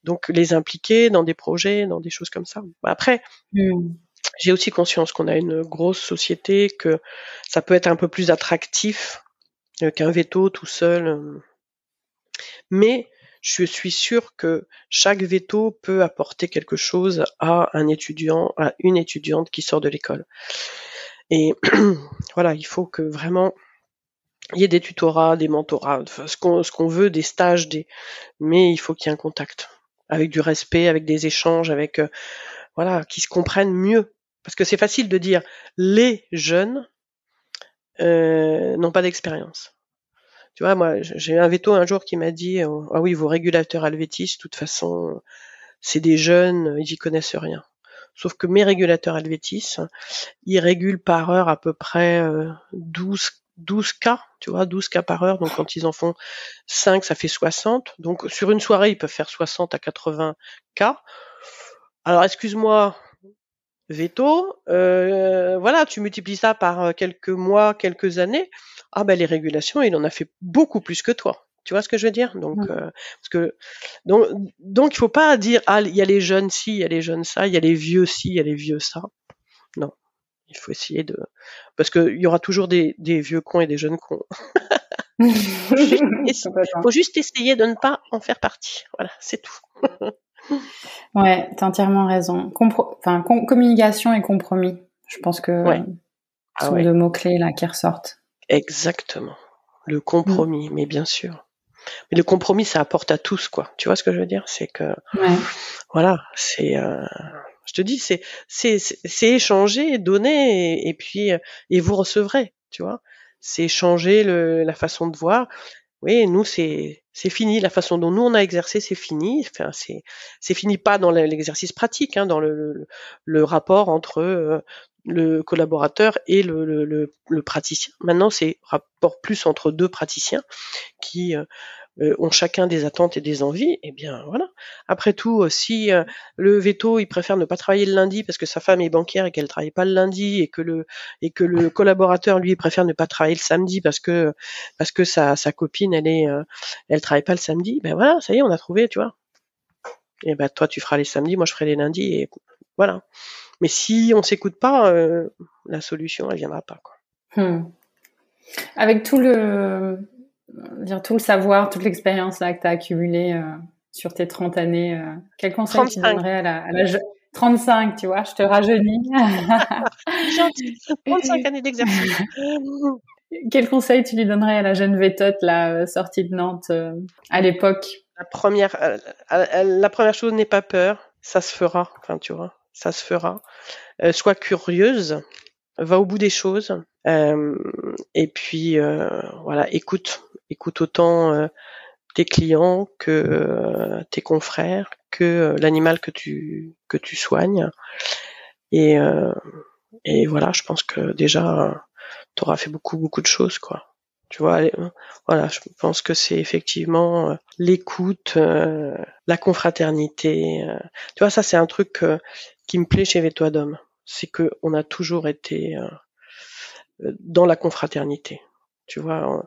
donc les impliquer dans des projets, dans des choses comme ça. Après. Hmm. J'ai aussi conscience qu'on a une grosse société, que ça peut être un peu plus attractif qu'un veto tout seul. Mais je suis sûre que chaque veto peut apporter quelque chose à un étudiant, à une étudiante qui sort de l'école. Et voilà, il faut que vraiment il y ait des tutorats, des mentorats, ce qu'on veut, des stages, mais il faut qu'il y ait un contact avec du respect, avec des échanges, avec euh, voilà, qui se comprennent mieux. Parce que c'est facile de dire les jeunes euh, n'ont pas d'expérience. Tu vois, moi, j'ai un veto un jour qui m'a dit euh, Ah oui, vos régulateurs Helvétis, de toute façon, c'est des jeunes, ils y connaissent rien. Sauf que mes régulateurs Helvetis, ils régulent par heure à peu près 12 12 cas, tu vois, 12 cas par heure. Donc quand ils en font 5, ça fait 60. Donc sur une soirée, ils peuvent faire 60 à 80 cas. Alors excuse-moi, veto, euh, voilà, tu multiplies ça par euh, quelques mois, quelques années. Ah ben les régulations, il en a fait beaucoup plus que toi. Tu vois ce que je veux dire? Donc euh, parce que donc donc il faut pas dire ah il y a les jeunes ci, il y a les jeunes ça, il y a les vieux ci, il y a les vieux ça. Non, il faut essayer de parce qu'il y aura toujours des, des vieux cons et des jeunes cons. Il faut juste essayer de ne pas en faire partie. Voilà, c'est tout. ouais, t'as entièrement raison. enfin, communication et compromis. Je pense que ouais. Ah sont deux mots clés là qui ressortent. Exactement. Le compromis, mais bien sûr. Mais le compromis, ça apporte à tous, quoi. Tu vois ce que je veux dire? C'est que, ouais. voilà, c'est, euh, je te dis, c'est, c'est, c'est échanger, donner, et, puis, euh, et vous recevrez, tu vois. C'est échanger le, la façon de voir. Oui, nous, c'est, c'est fini. La façon dont nous on a exercé, c'est fini. Enfin, c'est, c'est fini pas dans l'exercice pratique, hein, dans le, le, rapport entre euh, le collaborateur et le, le, praticien. Maintenant, c'est rapport plus entre deux praticiens qui euh, ont chacun des attentes et des envies, eh bien voilà. Après tout, euh, si euh, le veto, il préfère ne pas travailler le lundi parce que sa femme est banquière et qu'elle travaille pas le lundi, et que le et que le collaborateur lui préfère ne pas travailler le samedi parce que parce que sa, sa copine elle est elle travaille pas le samedi, ben voilà, ça y est, on a trouvé, tu vois. Et ben toi tu feras les samedis, moi je ferai les lundis, et voilà. Mais si on s'écoute pas, la solution elle viendra pas quoi. Hmm. Avec tout le dire tout le savoir, toute l'expérience là que tu as accumulée euh, sur tes 30 années, euh, quel conseil tu donnerais à la, à la 35, tu vois, je te rajeunis. 35 années d'exercice. quel conseil tu lui donnerais à la jeune vétote là, euh, sortie de Nantes à l'époque? La première, la première chose n'est pas peur, ça se fera. Enfin, tu vois, ça se fera. sois curieuse, va au bout des choses. et puis voilà, écoute, écoute autant euh, tes clients que euh, tes confrères, que euh, l'animal que tu que tu soignes. Et, et voilà, je pense que déjà, tu auras fait beaucoup beaucoup de choses, quoi. Tu vois, voilà, je pense que c'est effectivement l'écoute, la confraternité. tu vois, ça c'est un truc qui me plaît chez Vétois d'Homme, c'est que on a toujours été dans la confraternité. Tu vois, euh,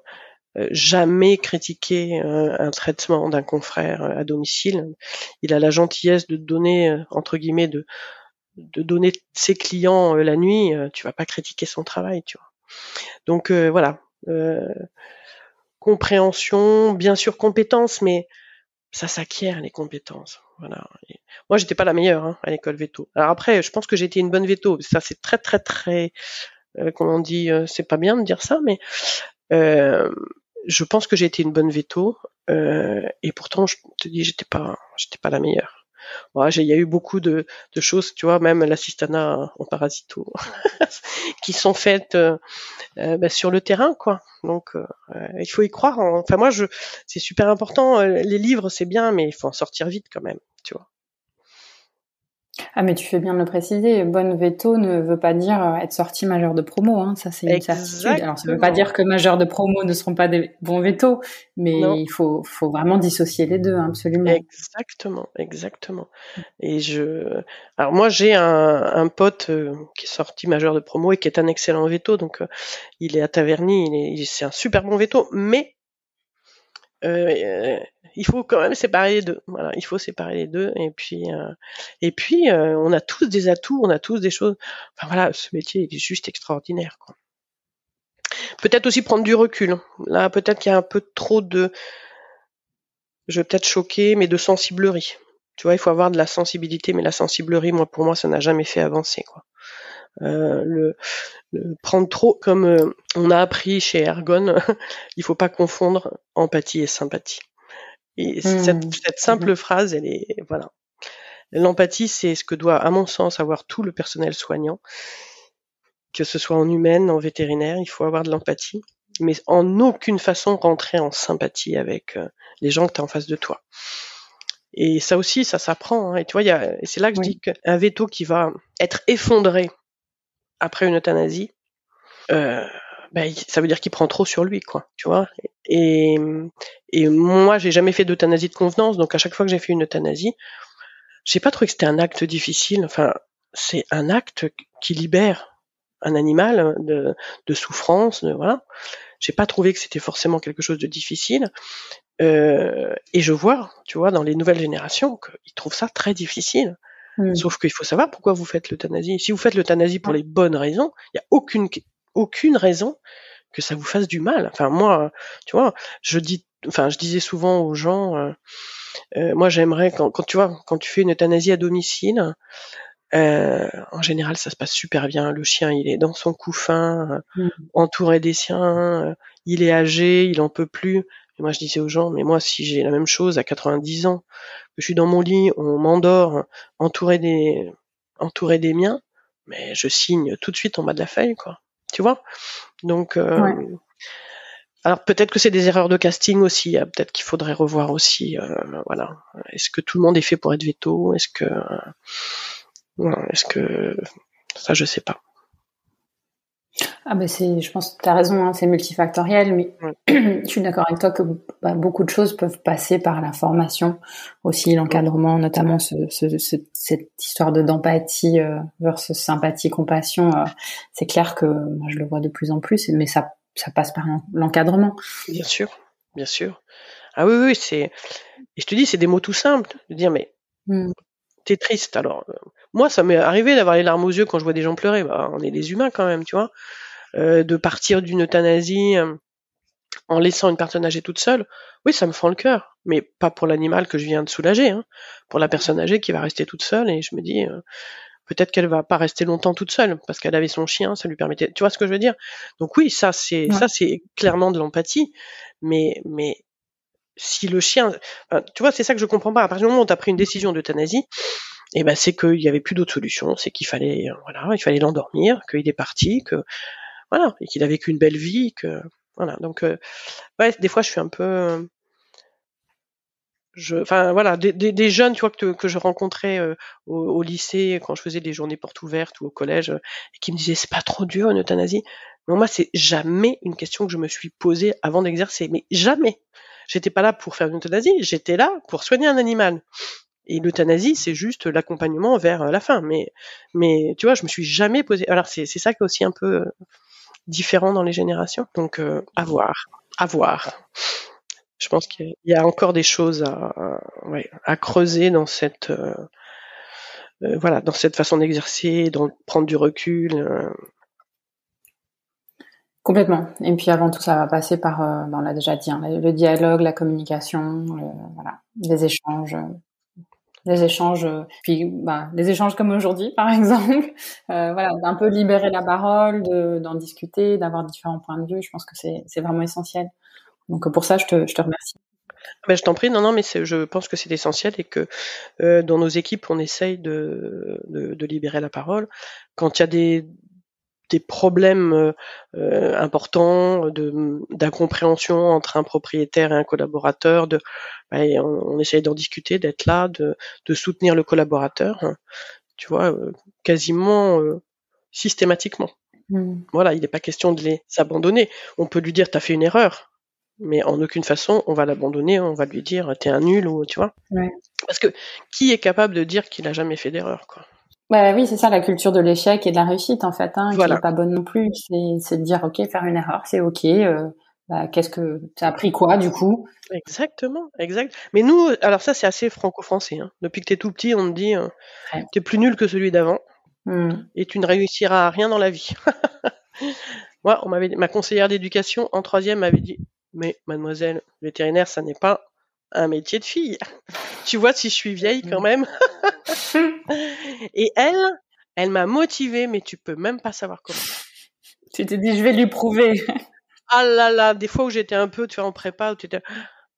jamais critiquer euh, un traitement d'un confrère euh, à domicile. Il a la gentillesse de donner, entre guillemets, de, de donner ses clients la nuit. tu vas pas critiquer son travail, tu vois. Donc voilà, compréhension, bien sûr compétence, mais ça s'acquiert les compétences. Voilà. moi, j'étais pas la meilleure hein, à l'école veto. Alors après, je pense que j'étais une bonne veto. Ça, c'est très, très, très, comment on dit, c'est pas bien de dire ça, mais euh, je pense que j'ai été une bonne veto euh, et pourtant je te dis j'étais pas j'étais pas la meilleure. il y a eu beaucoup de, de choses, tu vois, même l'assistana en parasito, qui sont faites euh, euh bah, sur le terrain, quoi. Donc, euh, il faut y croire. Enfin, moi, je, c'est super important. Les livres, c'est bien, mais il faut en sortir vite quand même, tu vois. Ah mais tu fais bien de le préciser, bonne veto ne veut pas dire euh, être sorti majeur de promo, hein. ça c'est une certitude. Alors ça ne veut pas dire que majeurs de promo ne seront pas des bons veto, mais il faut, faut vraiment dissocier les deux, hein, absolument. Exactement, exactement. Et je, alors moi j'ai un, un pote euh, qui est sorti majeur de promo et qui est un excellent veto, donc euh, il est à Taverny, il est, c'est un super bon veto, mais euh, il faut quand même séparer les deux. Voilà, il faut séparer les deux. Et puis, euh, et puis, euh, on a tous des atouts, on a tous des choses. Enfin voilà, ce métier est juste extraordinaire. Quoi. Peut-être aussi prendre du recul. Là, peut-être qu'il y a un peu trop de, je vais peut-être choquer, mais de sensiblerie. Tu vois, il faut avoir de la sensibilité, mais la sensiblerie, moi, pour moi, ça n'a jamais fait avancer. Quoi. Euh, le, prendre trop comme euh, on a appris chez Ergon, il faut pas confondre empathie et sympathie. Et cette, mmh. simple mmh. phrase, elle est voilà. L'empathie, c'est ce que doit, à mon sens, avoir tout le personnel soignant, que ce soit en humaine, en vétérinaire, il faut avoir de l'empathie, mais en aucune façon rentrer en sympathie avec euh, les gens que tu as en face de toi. Et ça aussi, ça s'apprend. Hein. Et tu vois, c'est là que je dis qu'un veto qui va être effondré après une euthanasie, euh, ben, ça veut dire qu'il prend trop sur lui, quoi. Tu vois. Et, et moi, j'ai jamais fait d'euthanasie de convenance, donc à chaque fois que j'ai fait une euthanasie, j'ai pas trouvé que c'était un acte difficile. Enfin, c'est un acte qui libère un animal de, de souffrance, de, voilà. J'ai pas trouvé que c'était forcément quelque chose de difficile. Euh, et je vois, tu vois, dans les nouvelles générations, qu'ils trouvent ça très difficile. Hmm. Sauf qu'il faut savoir pourquoi vous faites l'euthanasie. Si vous faites l'euthanasie pour les bonnes raisons, il n'y a aucune, aucune raison que ça vous fasse du mal. Enfin, moi, tu vois, je dis, enfin, je disais souvent aux gens, euh, euh, moi, j'aimerais quand, quand tu vois, quand tu fais une euthanasie à domicile, euh, en général, ça se passe super bien. Le chien, il est dans son couffin, mmh. entouré des siens. il est âgé, il en peut plus. Et moi, je disais aux gens, mais moi, si j'ai la même chose à 90 ans, que je suis dans mon lit, on m'endort, entouré des, entouré des miens, mais je signe tout de suite en bas de la feuille, quoi. Tu vois Donc, euh, alors peut-être que c'est des erreurs de casting aussi. Hein. Peut-être qu'il faudrait revoir aussi. Euh, voilà. Est-ce que tout le monde est fait pour être veto? Est-ce que est-ce que ça, je sais pas. Ah ben c'est, je pense que tu as raison, hein, c'est multifactoriel, mais je suis d'accord avec toi que bah, beaucoup de choses peuvent passer par la formation, aussi l'encadrement, notamment ce, cette histoire de d'empathie euh, versus sympathie, compassion. Euh, c'est clair que moi je le vois de plus en plus, mais ça, ça passe par l'encadrement. Bien sûr, bien sûr. Ah oui, oui, c'est. Et je te dis, c'est des mots tout simples, de dire mais mmh t'es triste. Alors, euh, moi, ça m'est arrivé d'avoir les larmes aux yeux quand je vois des gens pleurer. Bah, on est des humains quand même, tu vois. Euh, de partir d'une euthanasie euh, en laissant une personne âgée toute seule, oui, ça me fend le cœur. Mais pas pour l'animal que je viens de soulager, hein. pour la personne âgée qui va rester toute seule. Et je me dis, peut-être qu'elle va pas rester longtemps toute seule parce qu'elle avait son chien, ça lui permettait. Tu vois ce que je veux dire? Donc oui, ça c'est ça c'est clairement de l'empathie, mais mais si le chien, tu vois, c'est ça que je comprends pas. À partir du moment où tu as pris une décision d'euthanasie, et eh ben c'est qu'il y avait plus d'autre solution, c'est qu'il fallait, euh, voilà, il fallait l'endormir, qu'il est parti, que voilà, et qu'il a vécu une belle vie, que voilà. Donc, euh, ouais, des fois je suis un peu, je, enfin voilà, des, jeunes, tu vois, que, que je rencontrais euh, au, lycée quand je faisais des journées portes ouvertes ou au collège, et qui me disaient c'est pas trop dur une euthanasie. Mais moi, c'est jamais une question que je me suis posée avant d'exercer, mais jamais. J'étais pas là pour faire une euthanasie, j'étais là pour soigner un animal. Et l'euthanasie, c'est juste l'accompagnement vers euh, la fin. Mais, mais tu vois, je me suis jamais posé. Alors c'est c'est ça qui est aussi un peu euh, différent dans les générations. Donc euh, à voir, à voir. Je pense qu'il y a encore des choses à, creuser dans cette voilà dans cette façon d'exercer, de prendre du recul. Complètement. Et puis avant tout, ça va passer par, euh, ben, on l'a déjà dit, hein, le dialogue, la communication, voilà, les échanges, les échanges, puis bah, les échanges comme aujourd'hui, par exemple. Euh, voilà, d'un peu libérer la parole, d'en discuter, d'avoir différents points de vue. Je pense que c'est vraiment essentiel. Donc pour ça, je te, je te remercie. Ben, je t'en prie, non, non, mais je pense que c'est essentiel et que euh, dans nos équipes, on essaye de, de, de libérer la parole. Quand il y a des, des problèmes euh, euh, importants de d'incompréhension entre un propriétaire et un collaborateur de bah, on, on, essaye d'en discuter d'être là de, de soutenir le collaborateur hein, tu vois euh, quasiment systématiquement. Mmh. voilà il n'est pas question de les abandonner. On peut lui dire t'as fait une erreur mais en aucune façon on va l'abandonner on va lui dire t'es un nul ou tu vois. Parce que qui est capable de dire qu'il a jamais fait d'erreur quoi? Bah oui, c'est ça la culture de l'échec et de la réussite en fait, hein, qui n'est pas bonne non plus. C'est de dire ok, faire une erreur, c'est ok. Euh, bah, Qu'est-ce que tu as appris quoi du coup? Exactement, exact. Mais nous, alors ça c'est assez franco-français. Hein. Depuis que tu es tout petit, on te dit euh, tu es plus nul que celui d'avant mmh. et tu ne réussiras à rien dans la vie. Moi, on m'avait ma conseillère d'éducation en troisième m'avait dit mais mademoiselle vétérinaire, ça n'est pas un métier de fille. tu vois si je suis vieille quand même. Et elle, elle m'a motivée, mais tu peux même pas savoir comment. Tu t'es dit, je vais lui prouver. ah là là, des fois où j'étais un peu, tu vois, en prépa, où tu étais,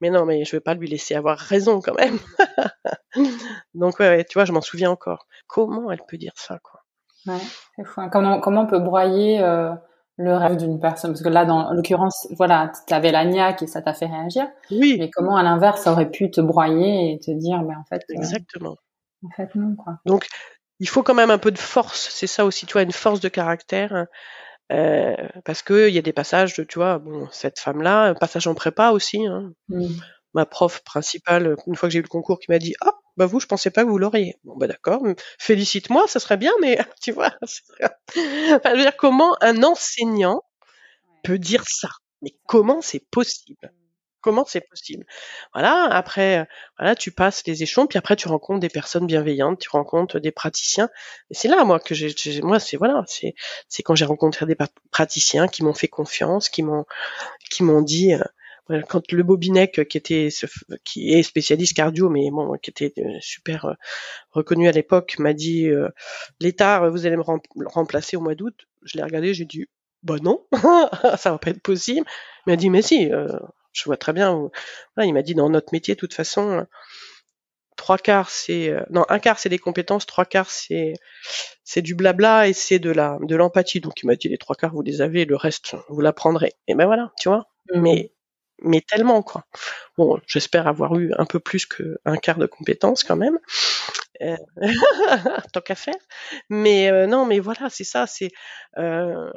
mais non, mais je vais pas lui laisser avoir raison quand même. Donc ouais, tu vois, je m'en souviens encore. Comment elle peut dire ça, quoi? Ouais, c'est fou. Hein. Comment, comment on peut broyer euh, le rêve d'une personne Parce que là, dans l'occurrence, voilà, tu avais la niaque et ça t'a fait réagir. Oui. Mais comment, à l'inverse, ça aurait pu te broyer et te dire, ben, en fait. Euh, Exactement. en fait, non, quoi. Donc, il faut quand même un peu de force. C'est ça aussi, tu vois, une force de caractère. Euh, parce que il y a des passages de, tu vois, bon, cette femme-là, passage en prépa aussi. Hein. Mm. Ma prof principale, une fois que j'ai eu le concours, qui m'a dit, ah, bah vous, je pensais pas que vous l'auriez. Bon, bah d'accord, félicite-moi, ça serait bien, mais tu vois, enfin, je veux dire, comment un enseignant peut dire ça? Mais comment c'est possible? Comment c'est possible? Voilà. Après, voilà, tu passes les échelons, puis après tu rencontres des personnes bienveillantes, tu rencontres des praticiens. Et c'est là, moi, que j'ai, moi, c'est voilà, c'est, c'est quand j'ai rencontré des praticiens qui m'ont fait confiance, qui m'ont, qui m'ont dit, euh, quand le Bobinec, qui était, qui est spécialiste cardio, mais bon, qui était euh, super euh, reconnu à l'époque, m'a dit, l'État, vous allez me remplacer au mois d'août. Je l'ai regardé, j'ai dit, bah non, ça va pas être possible. Il m'a dit, mais si, je vois très bien. Voilà, il m'a dit dans notre métier, de toute façon, trois quarts c'est euh, non un quart c'est des compétences, trois quarts c'est c'est du blabla et c'est de la de l'empathie. Donc il m'a dit les trois quarts vous les avez, le reste vous l'apprendrez. Et ben voilà, tu vois. Mmh. Mais mais tellement quoi. Bon, j'espère avoir eu un peu plus qu'un quart de compétences quand même, euh, tant qu'à faire. Mais euh, non, mais voilà, c'est ça, c'est, euh,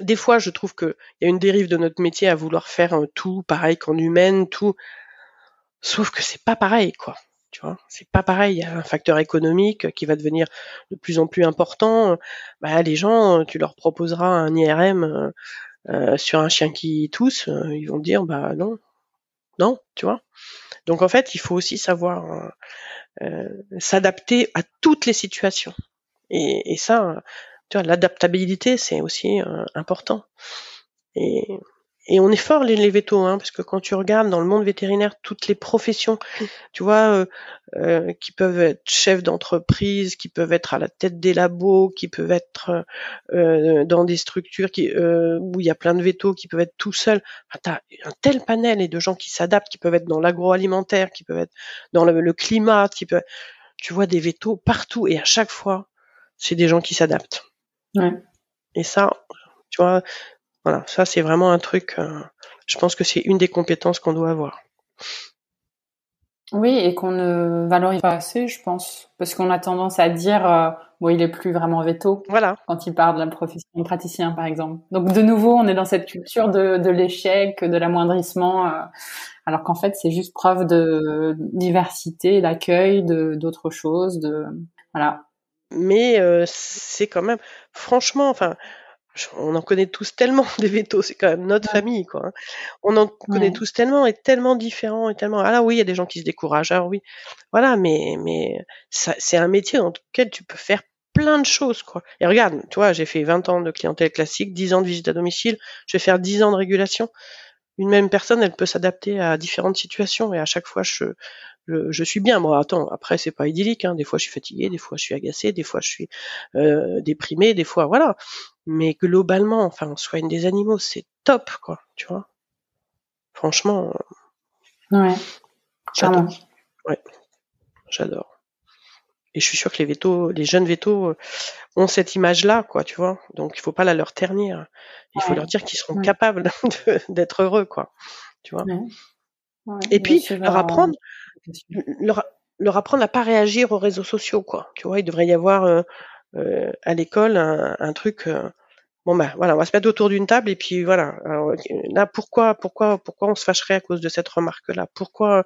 des fois, je trouve qu'il y a une dérive de notre métier à vouloir faire tout pareil qu'en humaine, tout. Sauf que c'est pas pareil, quoi. Tu vois, c'est pas pareil. Il y a un facteur économique qui va devenir de plus en plus important. Bah, les gens, tu leur proposeras un IRM euh, euh, sur un chien qui tousse, euh, ils vont dire bah non, non, tu vois. Donc en fait, il faut aussi savoir s'adapter à toutes les situations. Et, ça, tu vois, l'adaptabilité, c'est aussi euh, important. Et on est fort les, les vétos, hein, parce que quand tu regardes dans le monde vétérinaire toutes les professions, tu vois, euh, euh, qui peuvent être chefs d'entreprise, qui peuvent être à la tête des labos, qui peuvent être dans des structures qui, où il y a plein de vétos, qui peuvent être tout seuls. Enfin, tu as un tel panel et de gens qui s'adaptent, qui peuvent être dans l'agroalimentaire, qui peuvent être dans le, le climat, qui peuvent... Tu vois des vétos partout et à chaque fois, c'est des gens qui s'adaptent. Ouais. Et ça, tu vois, voilà, ça c'est vraiment un truc. Euh, je pense que c'est une des compétences qu'on doit avoir. Oui, et qu'on ne valorise pas assez, je pense, parce qu'on a tendance à dire, euh, bon, il est plus vraiment veto. Voilà. Quand il parle de la profession de praticien, par exemple. Donc, de nouveau, on est dans cette culture de, de l'échec, de l'amoindrissement, euh, alors qu'en fait, c'est juste preuve de diversité, d'accueil, de d'autres choses, de voilà mais euh, c'est quand même, franchement, enfin, on en connaît tous tellement des vétos, c'est quand même notre famille, quoi. Hein. On en connaît tous tellement et tellement différents et tellement. Ah là, oui, il y a des gens qui se découragent. Alors oui, voilà, mais mais c'est un métier dans lequel tu peux faire plein de choses, quoi. Et regarde, tu vois, j'ai fait 20 ans de clientèle classique, 10 ans de visite à domicile, je vais faire 10 ans de régulation. Une même personne, elle peut s'adapter à différentes situations et à chaque fois, je, je, suis bien. Moi, attends, après c'est pas idyllique. Hein. Des fois je suis fatigué, des fois je suis agacé, des fois je suis euh, déprimé, des fois voilà. Mais globalement, enfin, soigne des animaux, c'est top, quoi. Tu vois. Franchement. Ouais. J'adore. Ouais. J'adore. Et je suis sûr que les vétos, les jeunes vétos euh, ont cette image-là, quoi, tu vois. Donc il faut pas la leur ternir. Il faut leur dire qu'ils seront capables d'être heureux, quoi. Tu vois. Et puis leur apprendre, leur, leur, apprendre à pas réagir aux réseaux sociaux, quoi. Tu vois, il devrait y avoir euh, euh, à l'école un, un, truc. Euh, bon ben voilà, on va se mettre autour d'une table et puis voilà. Alors, là, pourquoi, pourquoi, pourquoi on se fâcherait à cause de cette remarque-là? Pourquoi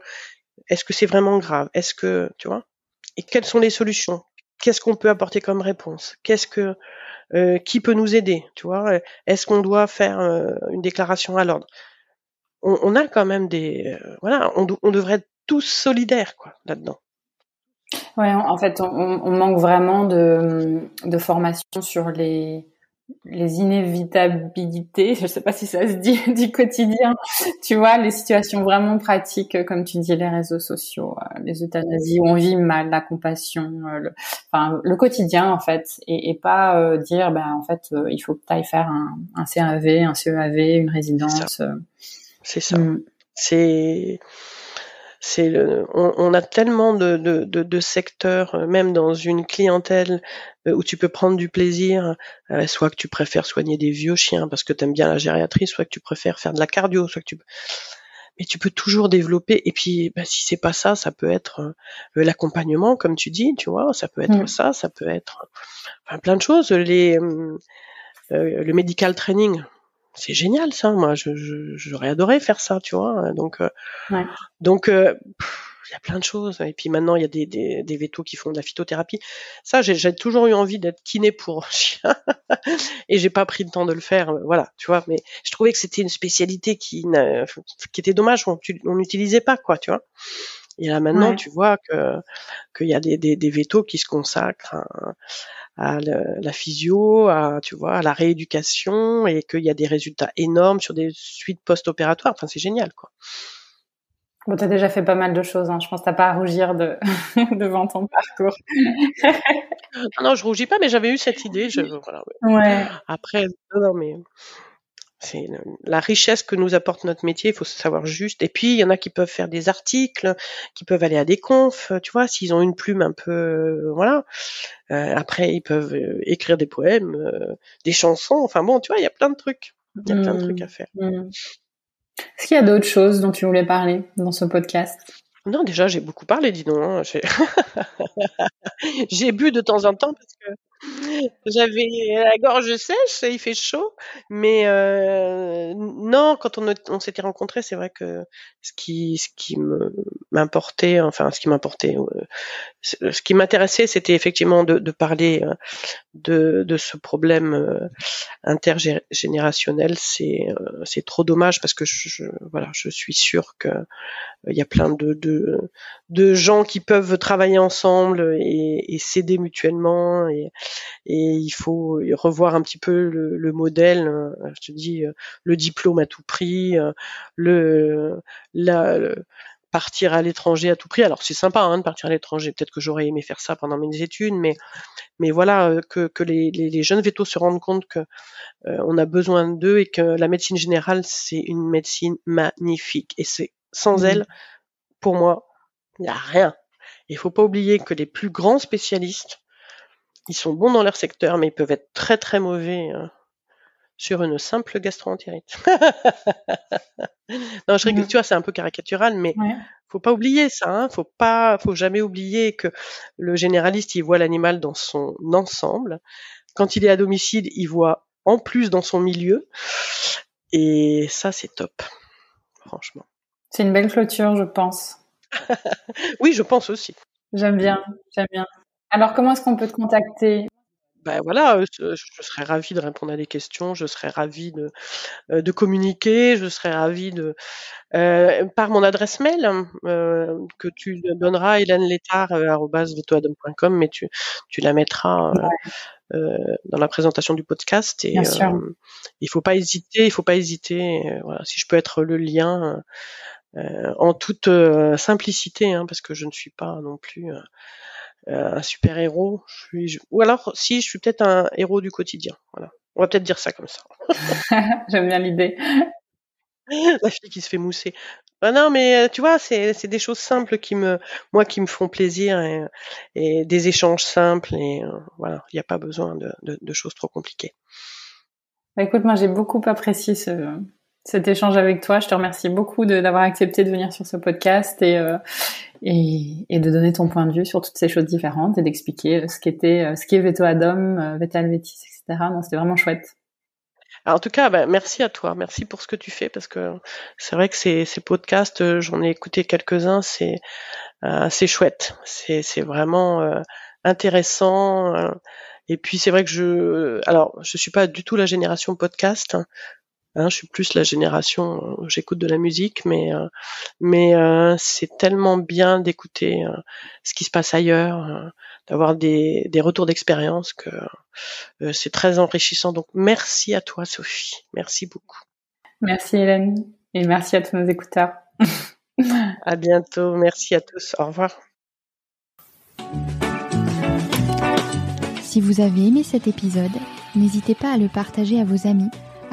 Est-ce que c'est vraiment grave? Est-ce que tu vois? Et quelles sont les solutions? Qu'est-ce qu'on peut apporter comme réponse? Qu'est-ce que euh, qui peut nous aider? Tu vois Est-ce qu'on doit faire une déclaration à l'ordre? On, on, a quand même des voilà, on, on devrait être tous solidaires quoi là-dedans. Ouais, en fait, on, on, manque vraiment de, de formation sur les les inévitabilités, je sais pas si ça se dit, du quotidien. Tu vois, les situations vraiment pratiques, comme tu dis, les réseaux sociaux, euh, les euthanasies où on vit mal, la compassion, euh, le, enfin, le quotidien, en fait, et, et pas euh, dire, ben, en fait, il faut que tu ailles faire un, un, CAV, un CEAV, une résidence. C'est ça. C'est. C'est on, a tellement de, de, de, secteurs, euh, même dans une clientèle euh, où tu peux prendre du plaisir, euh, soit que tu préfères soigner des vieux chiens parce que tu aimes bien la gériatrie, soit que tu préfères faire de la cardio, soit que tu mais tu peux toujours développer. Et puis, bah, si c'est pas ça, ça peut être l'accompagnement, comme tu dis, tu vois, ça peut être mm. ça, ça peut être enfin, plein de choses. Les, le medical training, c'est génial ça. Moi, je, j'aurais adoré faire ça, tu vois. Donc, euh, donc, euh, il y a plein de choses. Et puis maintenant, il y a des, des, des vétos qui font de la phytothérapie. Ça, j'ai, j'ai toujours eu envie d'être kiné pour chien, et j'ai pas pris le temps de le faire. Voilà, tu vois. Mais je trouvais que c'était une spécialité qui, qui était dommage. On n'utilisait pas, quoi, tu vois. Et là maintenant, tu vois que qu'il y a des, des, des vétos qui se consacrent à, à la physio, à tu vois, à la rééducation et qu'il y a des résultats énormes sur des suites post-opératoires. Enfin, c'est génial, quoi. Bon, t'as déjà fait pas mal de choses. Hein. Je pense que t'as pas à rougir de devant ton parcours. non, non, je rougis pas, mais j'avais eu cette idée. Je, voilà, ouais. Après, non, mais c'est la richesse que nous apporte notre métier, il faut savoir juste. Et puis il y en a qui peuvent faire des articles, qui peuvent aller à des confs, tu vois, s'ils ont une plume un peu, euh, voilà. Euh, après ils peuvent euh, écrire des poèmes, des chansons. Enfin bon, tu vois, il y a plein de trucs, il y a plein de trucs à faire. Mmh. Mmh. Est-ce qu'il y a d'autres choses dont tu voulais parler dans ce podcast? Non, déjà, j'ai beaucoup parlé, dis donc. Hein. J'ai bu de temps en temps parce que j'avais la gorge sèche, il fait chaud, mais euh, non, quand on, s'était rencontrés, c'est vrai que ce qui, ce qui m'importait, enfin ce qui m'importait, ce qui m'intéressait, c'était effectivement de, de parler euh, de, de, ce problème euh, intergénérationnel. C'est c'est trop dommage parce que je, voilà, je suis sûre que il y a plein de, de, de gens qui peuvent travailler ensemble et, et s'aider mutuellement et, et il faut revoir un petit peu le, modèle. Euh, je te dis, euh, le diplôme à tout prix, euh, le, la, partir à l'étranger à tout prix. Alors c'est sympa hein, de partir à l'étranger. Peut-être que j'aurais aimé faire ça pendant mes études, mais mais voilà que, que les, les, jeunes vétos se rendent compte que on a besoin d'eux et que la médecine générale c'est une médecine magnifique et c'est sans mmh. elle, pour moi, il n'y a rien. Il faut pas oublier que les plus grands spécialistes ils sont bons dans leur secteur, mais ils peuvent être très très mauvais euh, sur une simple gastroentérite. non, je rigole, tu vois, c'est un peu caricatural, mais faut pas oublier ça. Hein, faut pas, faut jamais oublier que le généraliste, il voit l'animal dans son ensemble. Quand il est à domicile, il voit en plus dans son milieu. Et ça, c'est top, franchement. C'est une belle clôture, je pense. oui, je pense aussi. J'aime bien, j'aime bien. Alors, comment est-ce qu'on peut te contacter? Ben voilà, je, serais ravie de répondre à des questions, je serais ravie de, euh, de communiquer, je serais ravie de euh, par mon adresse mail euh, que tu donneras Hélène mais tu, tu la mettras dans la présentation du podcast et Bien sûr. il faut pas hésiter, il faut pas hésiter. voilà, si je peux être le lien en toute simplicité, hein, parce que je ne suis pas non plus un super héros. Je suis, ou alors, si, je suis peut-être un héros du quotidien. Voilà. On va peut-être dire ça comme ça. J'aime bien l'idée. La fille qui se fait mousser. Ah non, mais euh, tu vois, c'est des choses simples qui me, moi, qui me font plaisir et, des échanges simples et euh, voilà, il n'y a pas besoin de, de, de, choses trop compliquées. Bah, écoute, moi, j'ai beaucoup apprécié ce, cet échange avec toi. Je te remercie beaucoup d'avoir accepté de venir sur ce podcast et, euh, et, et, de donner ton point de vue sur toutes ces choses différentes et d'expliquer euh, ce qu'était, euh, ce qui est Veto Adom, Vetal Vetis, etc. C'était vraiment chouette. En tout cas, bah, merci à toi, merci pour ce que tu fais parce que c'est vrai que ces, podcasts, j'en ai écouté quelques-uns, c'est chouette, c'est vraiment intéressant. et puis c'est vrai que je, alors je suis pas du tout la génération podcast. Hein, Hein, je suis plus la génération, où j'écoute de la musique, mais euh, mais euh, c'est tellement bien d'écouter euh, ce qui se passe ailleurs, d'avoir des, des retours d'expérience que c'est très enrichissant. Donc merci à toi Sophie, merci beaucoup. Merci Hélène et merci à tous nos écouteurs. à bientôt, merci à tous, au revoir. Si vous avez aimé cet épisode, n'hésitez pas à le partager à vos amis